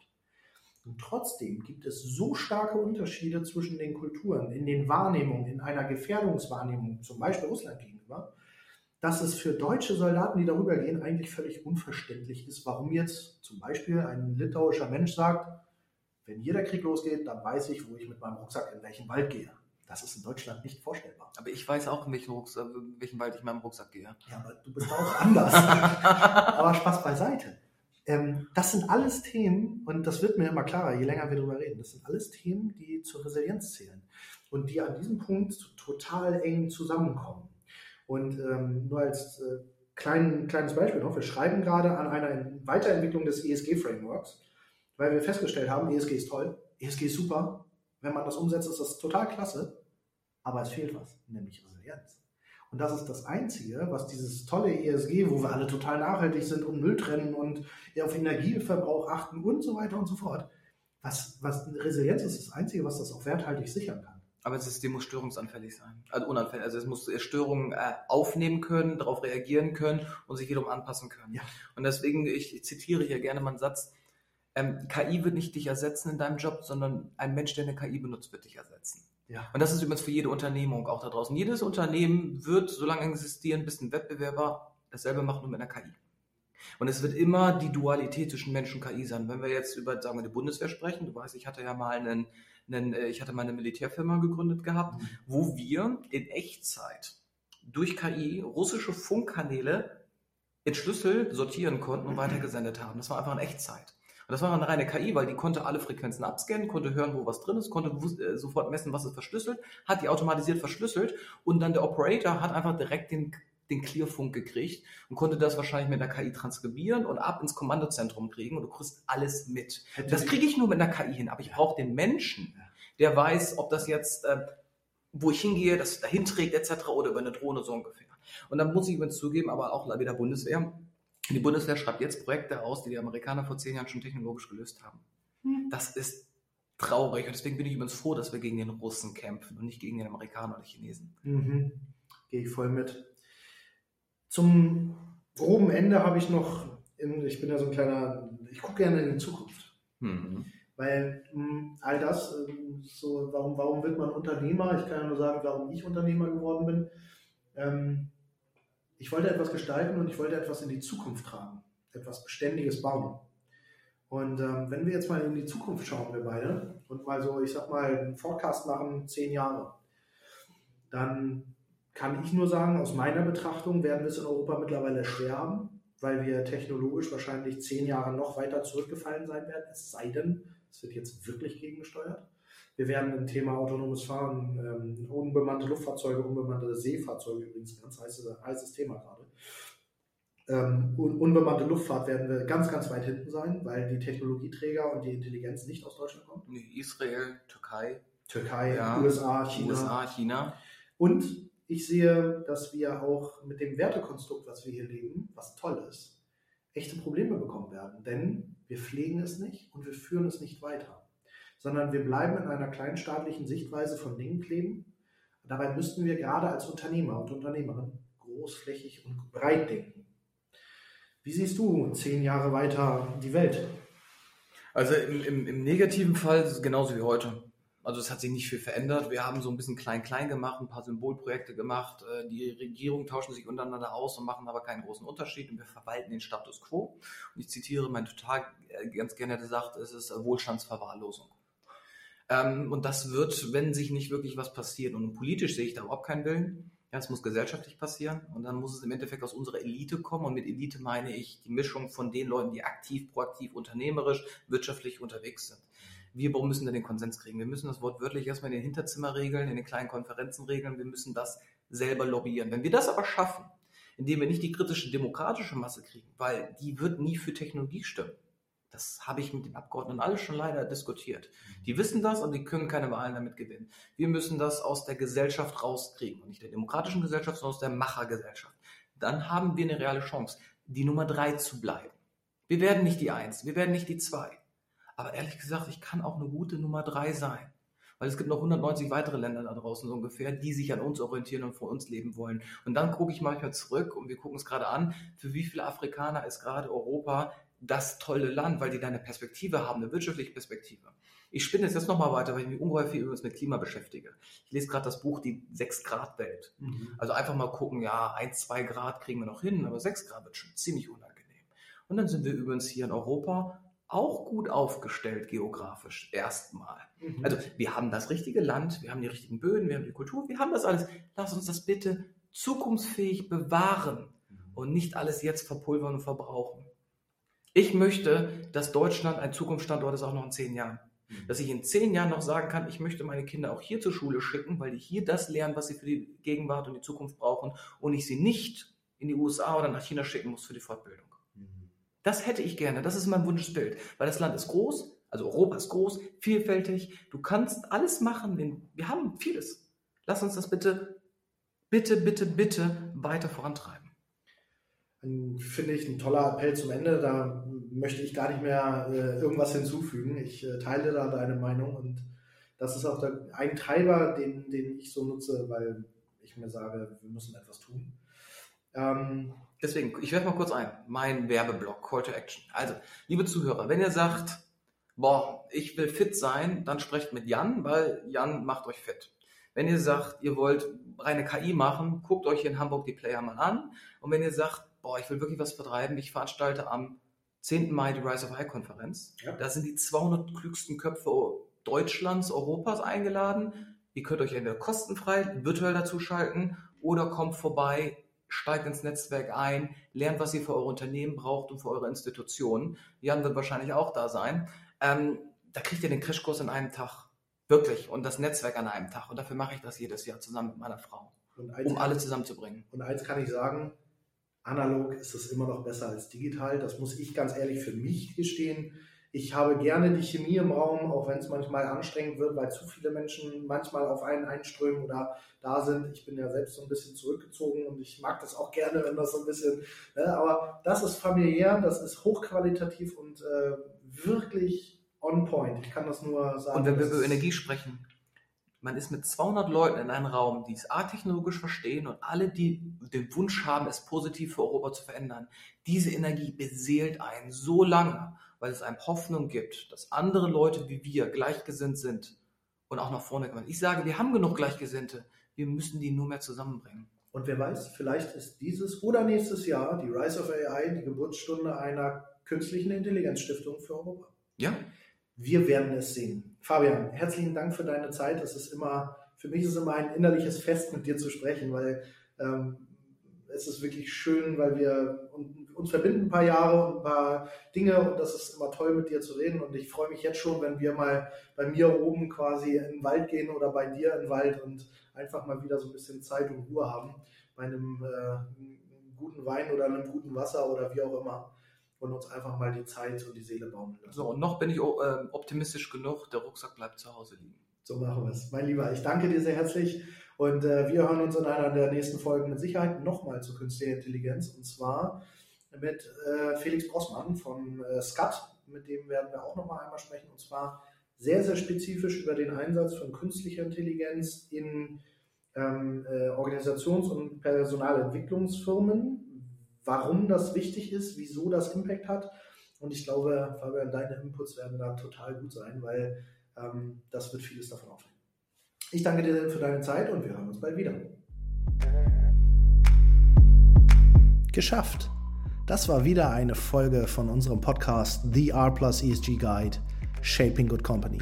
Und trotzdem gibt es so starke Unterschiede zwischen den Kulturen, in den Wahrnehmungen, in einer Gefährdungswahrnehmung, zum Beispiel Russland gegenüber, dass es für deutsche Soldaten, die darüber gehen, eigentlich völlig unverständlich ist, warum jetzt zum Beispiel ein litauischer Mensch sagt, wenn hier der Krieg losgeht, dann weiß ich, wo ich mit meinem Rucksack in welchen Wald gehe. Das ist in Deutschland nicht vorstellbar. Aber ich weiß auch, in welchen, Rucksack, in welchen Wald ich in meinem Rucksack gehe. Ja, aber du bist auch anders. aber Spaß beiseite. Ähm, das sind alles Themen, und das wird mir immer klarer, je länger wir darüber reden, das sind alles Themen, die zur Resilienz zählen und die an diesem Punkt total eng zusammenkommen. Und ähm, nur als äh, klein, kleines Beispiel noch, wir schreiben gerade an einer Weiterentwicklung des ESG-Frameworks, weil wir festgestellt haben, ESG ist toll, ESG ist super, wenn man das umsetzt, ist das total klasse, aber es fehlt was, nämlich Resilienz. Und das ist das Einzige, was dieses tolle ESG, wo wir alle total nachhaltig sind und Müll trennen und auf Energieverbrauch achten und so weiter und so fort, Was, was Resilienz ist das Einzige, was das auch werthaltig sichern kann. Aber das System muss störungsanfällig sein. Also unanfällig. Also es muss Störungen äh, aufnehmen können, darauf reagieren können und sich wiederum anpassen können. Ja. Und deswegen, ich, ich zitiere hier gerne mal einen Satz, ähm, KI wird nicht dich ersetzen in deinem Job, sondern ein Mensch, der eine KI benutzt, wird dich ersetzen. Ja. Und das ist übrigens für jede Unternehmung auch da draußen. Jedes Unternehmen wird so lange existieren, bis ein Wettbewerber dasselbe macht, nur mit einer KI. Und es wird immer die Dualität zwischen Mensch und KI sein. Wenn wir jetzt über, sagen wir, die Bundeswehr sprechen, du weißt, ich hatte ja mal einen einen, äh, ich hatte mal eine Militärfirma gegründet gehabt, mhm. wo wir in Echtzeit durch KI russische Funkkanäle in Schlüssel sortieren konnten und mhm. weitergesendet haben. Das war einfach in Echtzeit. Und das war eine reine KI, weil die konnte alle Frequenzen abscannen, konnte hören, wo was drin ist, konnte äh, sofort messen, was ist verschlüsselt, hat die automatisiert verschlüsselt und dann der Operator hat einfach direkt den den Clearfunk gekriegt und konnte das wahrscheinlich mit einer KI transkribieren und ab ins Kommandozentrum kriegen und du kriegst alles mit. Das kriege ich nur mit einer KI hin, aber ich brauche den Menschen, der weiß, ob das jetzt, äh, wo ich hingehe, das dahin trägt etc. oder über eine Drohne so ungefähr. Und dann muss ich übrigens zugeben, aber auch wieder Bundeswehr, die Bundeswehr schreibt jetzt Projekte aus, die die Amerikaner vor zehn Jahren schon technologisch gelöst haben. Hm. Das ist traurig und deswegen bin ich übrigens froh, dass wir gegen den Russen kämpfen und nicht gegen den Amerikaner oder Chinesen. Mhm. Gehe ich voll mit. Zum groben Ende habe ich noch, ich bin ja so ein kleiner, ich gucke gerne in die Zukunft. Mhm. Weil mh, hm, all das, äh, so, warum, warum wird man Unternehmer? Ich kann ja nur sagen, warum ich Unternehmer geworden bin. Ähm, ich wollte etwas gestalten und ich wollte etwas in die Zukunft tragen, etwas Beständiges bauen. Und ähm, wenn wir jetzt mal in die Zukunft schauen, wir beide, und mal so, ich sag mal, einen Forecast machen, zehn Jahre, dann kann ich nur sagen, aus meiner Betrachtung werden wir es in Europa mittlerweile schwer haben, weil wir technologisch wahrscheinlich zehn Jahre noch weiter zurückgefallen sein werden, es sei denn, es wird jetzt wirklich gegengesteuert. Wir werden im Thema autonomes Fahren, ähm, unbemannte Luftfahrzeuge, unbemannte Seefahrzeuge übrigens, ganz heißes, heißes Thema gerade. Ähm, unbemannte Luftfahrt werden wir ganz, ganz weit hinten sein, weil die Technologieträger und die Intelligenz nicht aus Deutschland kommen. Israel, Türkei. Türkei, ja, USA, China. USA, China. Und ich sehe, dass wir auch mit dem Wertekonstrukt, was wir hier leben, was toll ist, echte Probleme bekommen werden. Denn wir pflegen es nicht und wir führen es nicht weiter. Sondern wir bleiben in einer kleinstaatlichen Sichtweise von Dingen kleben. Dabei müssten wir gerade als Unternehmer und Unternehmerin großflächig und breit denken. Wie siehst du zehn Jahre weiter die Welt? Also im, im, im negativen Fall ist es genauso wie heute. Also es hat sich nicht viel verändert. Wir haben so ein bisschen klein-klein gemacht, ein paar Symbolprojekte gemacht. Äh, die Regierungen tauschen sich untereinander aus und machen aber keinen großen Unterschied und wir verwalten den Status quo. Und ich zitiere mein total äh, ganz gerne gesagt, es ist Wohlstandsverwahrlosung. Ähm, und das wird, wenn sich nicht wirklich was passiert. Und politisch sehe ich da überhaupt keinen Willen. Ja, es muss gesellschaftlich passieren und dann muss es im Endeffekt aus unserer Elite kommen. Und mit Elite meine ich die Mischung von den Leuten, die aktiv, proaktiv, unternehmerisch, wirtschaftlich unterwegs sind wir müssen dann den Konsens kriegen. Wir müssen das Wort wörtlich erstmal in den Hinterzimmer regeln, in den kleinen Konferenzen regeln. Wir müssen das selber lobbyieren. Wenn wir das aber schaffen, indem wir nicht die kritische demokratische Masse kriegen, weil die wird nie für Technologie stimmen. Das habe ich mit den Abgeordneten alles schon leider diskutiert. Die wissen das, aber die können keine Wahlen damit gewinnen. Wir müssen das aus der Gesellschaft rauskriegen. Und nicht der demokratischen Gesellschaft, sondern aus der Machergesellschaft. Dann haben wir eine reale Chance, die Nummer drei zu bleiben. Wir werden nicht die Eins, wir werden nicht die Zwei. Aber ehrlich gesagt, ich kann auch eine gute Nummer drei sein. Weil es gibt noch 190 weitere Länder da draußen so ungefähr, die sich an uns orientieren und vor uns leben wollen. Und dann gucke ich manchmal zurück und wir gucken es gerade an, für wie viele Afrikaner ist gerade Europa das tolle Land, weil die da eine Perspektive haben, eine wirtschaftliche Perspektive. Ich spinne jetzt nochmal weiter, weil ich mich ungeheuer viel übrigens mit Klima beschäftige. Ich lese gerade das Buch Die 6-Grad-Welt. Mhm. Also einfach mal gucken, ja, 1, 2 Grad kriegen wir noch hin, aber 6 Grad wird schon ziemlich unangenehm. Und dann sind wir übrigens hier in Europa auch gut aufgestellt geografisch erstmal. Mhm. Also wir haben das richtige Land, wir haben die richtigen Böden, wir haben die Kultur, wir haben das alles. Lass uns das bitte zukunftsfähig bewahren mhm. und nicht alles jetzt verpulvern und verbrauchen. Ich möchte, dass Deutschland ein Zukunftsstandort ist, auch noch in zehn Jahren. Dass ich in zehn Jahren noch sagen kann, ich möchte meine Kinder auch hier zur Schule schicken, weil die hier das lernen, was sie für die Gegenwart und die Zukunft brauchen und ich sie nicht in die USA oder nach China schicken muss für die Fortbildung. Das hätte ich gerne. Das ist mein Wunschbild. Weil das Land ist groß, also Europa ist groß, vielfältig. Du kannst alles machen. Wir haben vieles. Lass uns das bitte, bitte, bitte, bitte weiter vorantreiben. Finde ich ein toller Appell zum Ende. Da möchte ich gar nicht mehr äh, irgendwas hinzufügen. Ich äh, teile da deine Meinung und das ist auch der, ein Treiber, den, den ich so nutze, weil ich mir sage, wir müssen etwas tun. Ähm, Deswegen, ich werfe mal kurz ein, mein Werbeblock, Call to Action. Also, liebe Zuhörer, wenn ihr sagt, boah, ich will fit sein, dann sprecht mit Jan, weil Jan macht euch fit. Wenn ihr sagt, ihr wollt reine KI machen, guckt euch hier in Hamburg die Player mal an. Und wenn ihr sagt, boah, ich will wirklich was vertreiben, ich veranstalte am 10. Mai die Rise of High Konferenz. Ja. Da sind die 200 klügsten Köpfe Deutschlands, Europas eingeladen. Ihr könnt euch entweder kostenfrei virtuell dazu schalten oder kommt vorbei, steigt ins Netzwerk ein, lernt, was ihr für eure Unternehmen braucht und für eure Institutionen. Jan wird wahrscheinlich auch da sein. Ähm, da kriegt ihr den Crashkurs in einem Tag. Wirklich. Und das Netzwerk an einem Tag. Und dafür mache ich das jedes Jahr zusammen mit meiner Frau. um alle zusammenzubringen. Und eins kann ich sagen, analog ist es immer noch besser als digital. Das muss ich ganz ehrlich für mich gestehen. Ich habe gerne die Chemie im Raum, auch wenn es manchmal anstrengend wird, weil zu viele Menschen manchmal auf einen einströmen oder da sind. Ich bin ja selbst so ein bisschen zurückgezogen und ich mag das auch gerne, wenn das so ein bisschen, ne, aber das ist familiär, das ist hochqualitativ und äh, wirklich on point. Ich kann das nur sagen. Und wenn wir über Energie sprechen, man ist mit 200 Leuten in einem Raum, die es A-technologisch verstehen und alle, die den Wunsch haben, es positiv für Europa zu verändern. Diese Energie beseelt einen so lange, weil es einem Hoffnung gibt, dass andere Leute wie wir gleichgesinnt sind und auch nach vorne kommen. Ich sage, wir haben genug Gleichgesinnte. Wir müssen die nur mehr zusammenbringen. Und wer weiß, vielleicht ist dieses oder nächstes Jahr die Rise of AI die Geburtsstunde einer künstlichen Intelligenzstiftung für Europa. Ja. Wir werden es sehen. Fabian, herzlichen Dank für deine Zeit. Es ist immer, für mich ist es immer ein innerliches Fest, mit dir zu sprechen, weil ähm, es ist wirklich schön, weil wir uns verbinden ein paar Jahre und ein paar Dinge und das ist immer toll, mit dir zu reden. Und ich freue mich jetzt schon, wenn wir mal bei mir oben quasi in den Wald gehen oder bei dir in den Wald und einfach mal wieder so ein bisschen Zeit und Ruhe haben bei einem äh, guten Wein oder einem guten Wasser oder wie auch immer und uns einfach mal die Zeit und die Seele bauen lassen. So, und noch bin ich äh, optimistisch genug, der Rucksack bleibt zu Hause liegen. So machen wir es. Mein Lieber, ich danke dir sehr herzlich und äh, wir hören uns in einer der nächsten Folgen mit Sicherheit nochmal zu künstlicher Intelligenz und zwar mit äh, Felix Brossmann von äh, SCAT. Mit dem werden wir auch nochmal einmal sprechen und zwar sehr, sehr spezifisch über den Einsatz von künstlicher Intelligenz in ähm, äh, Organisations- und Personalentwicklungsfirmen, warum das wichtig ist, wieso das Impact hat. Und ich glaube, Fabian, deine Inputs werden da total gut sein, weil ähm, das wird vieles davon aufnehmen. Ich danke dir für deine Zeit und wir hören uns bald wieder. Geschafft. Das war wieder eine Folge von unserem Podcast The R Plus ESG Guide Shaping Good Company.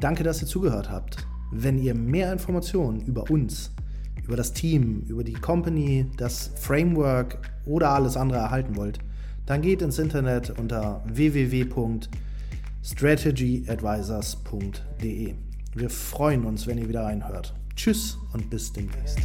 Danke, dass ihr zugehört habt. Wenn ihr mehr Informationen über uns über das Team, über die Company, das Framework oder alles andere erhalten wollt, dann geht ins Internet unter www.strategyadvisors.de. Wir freuen uns, wenn ihr wieder reinhört. Tschüss und bis demnächst.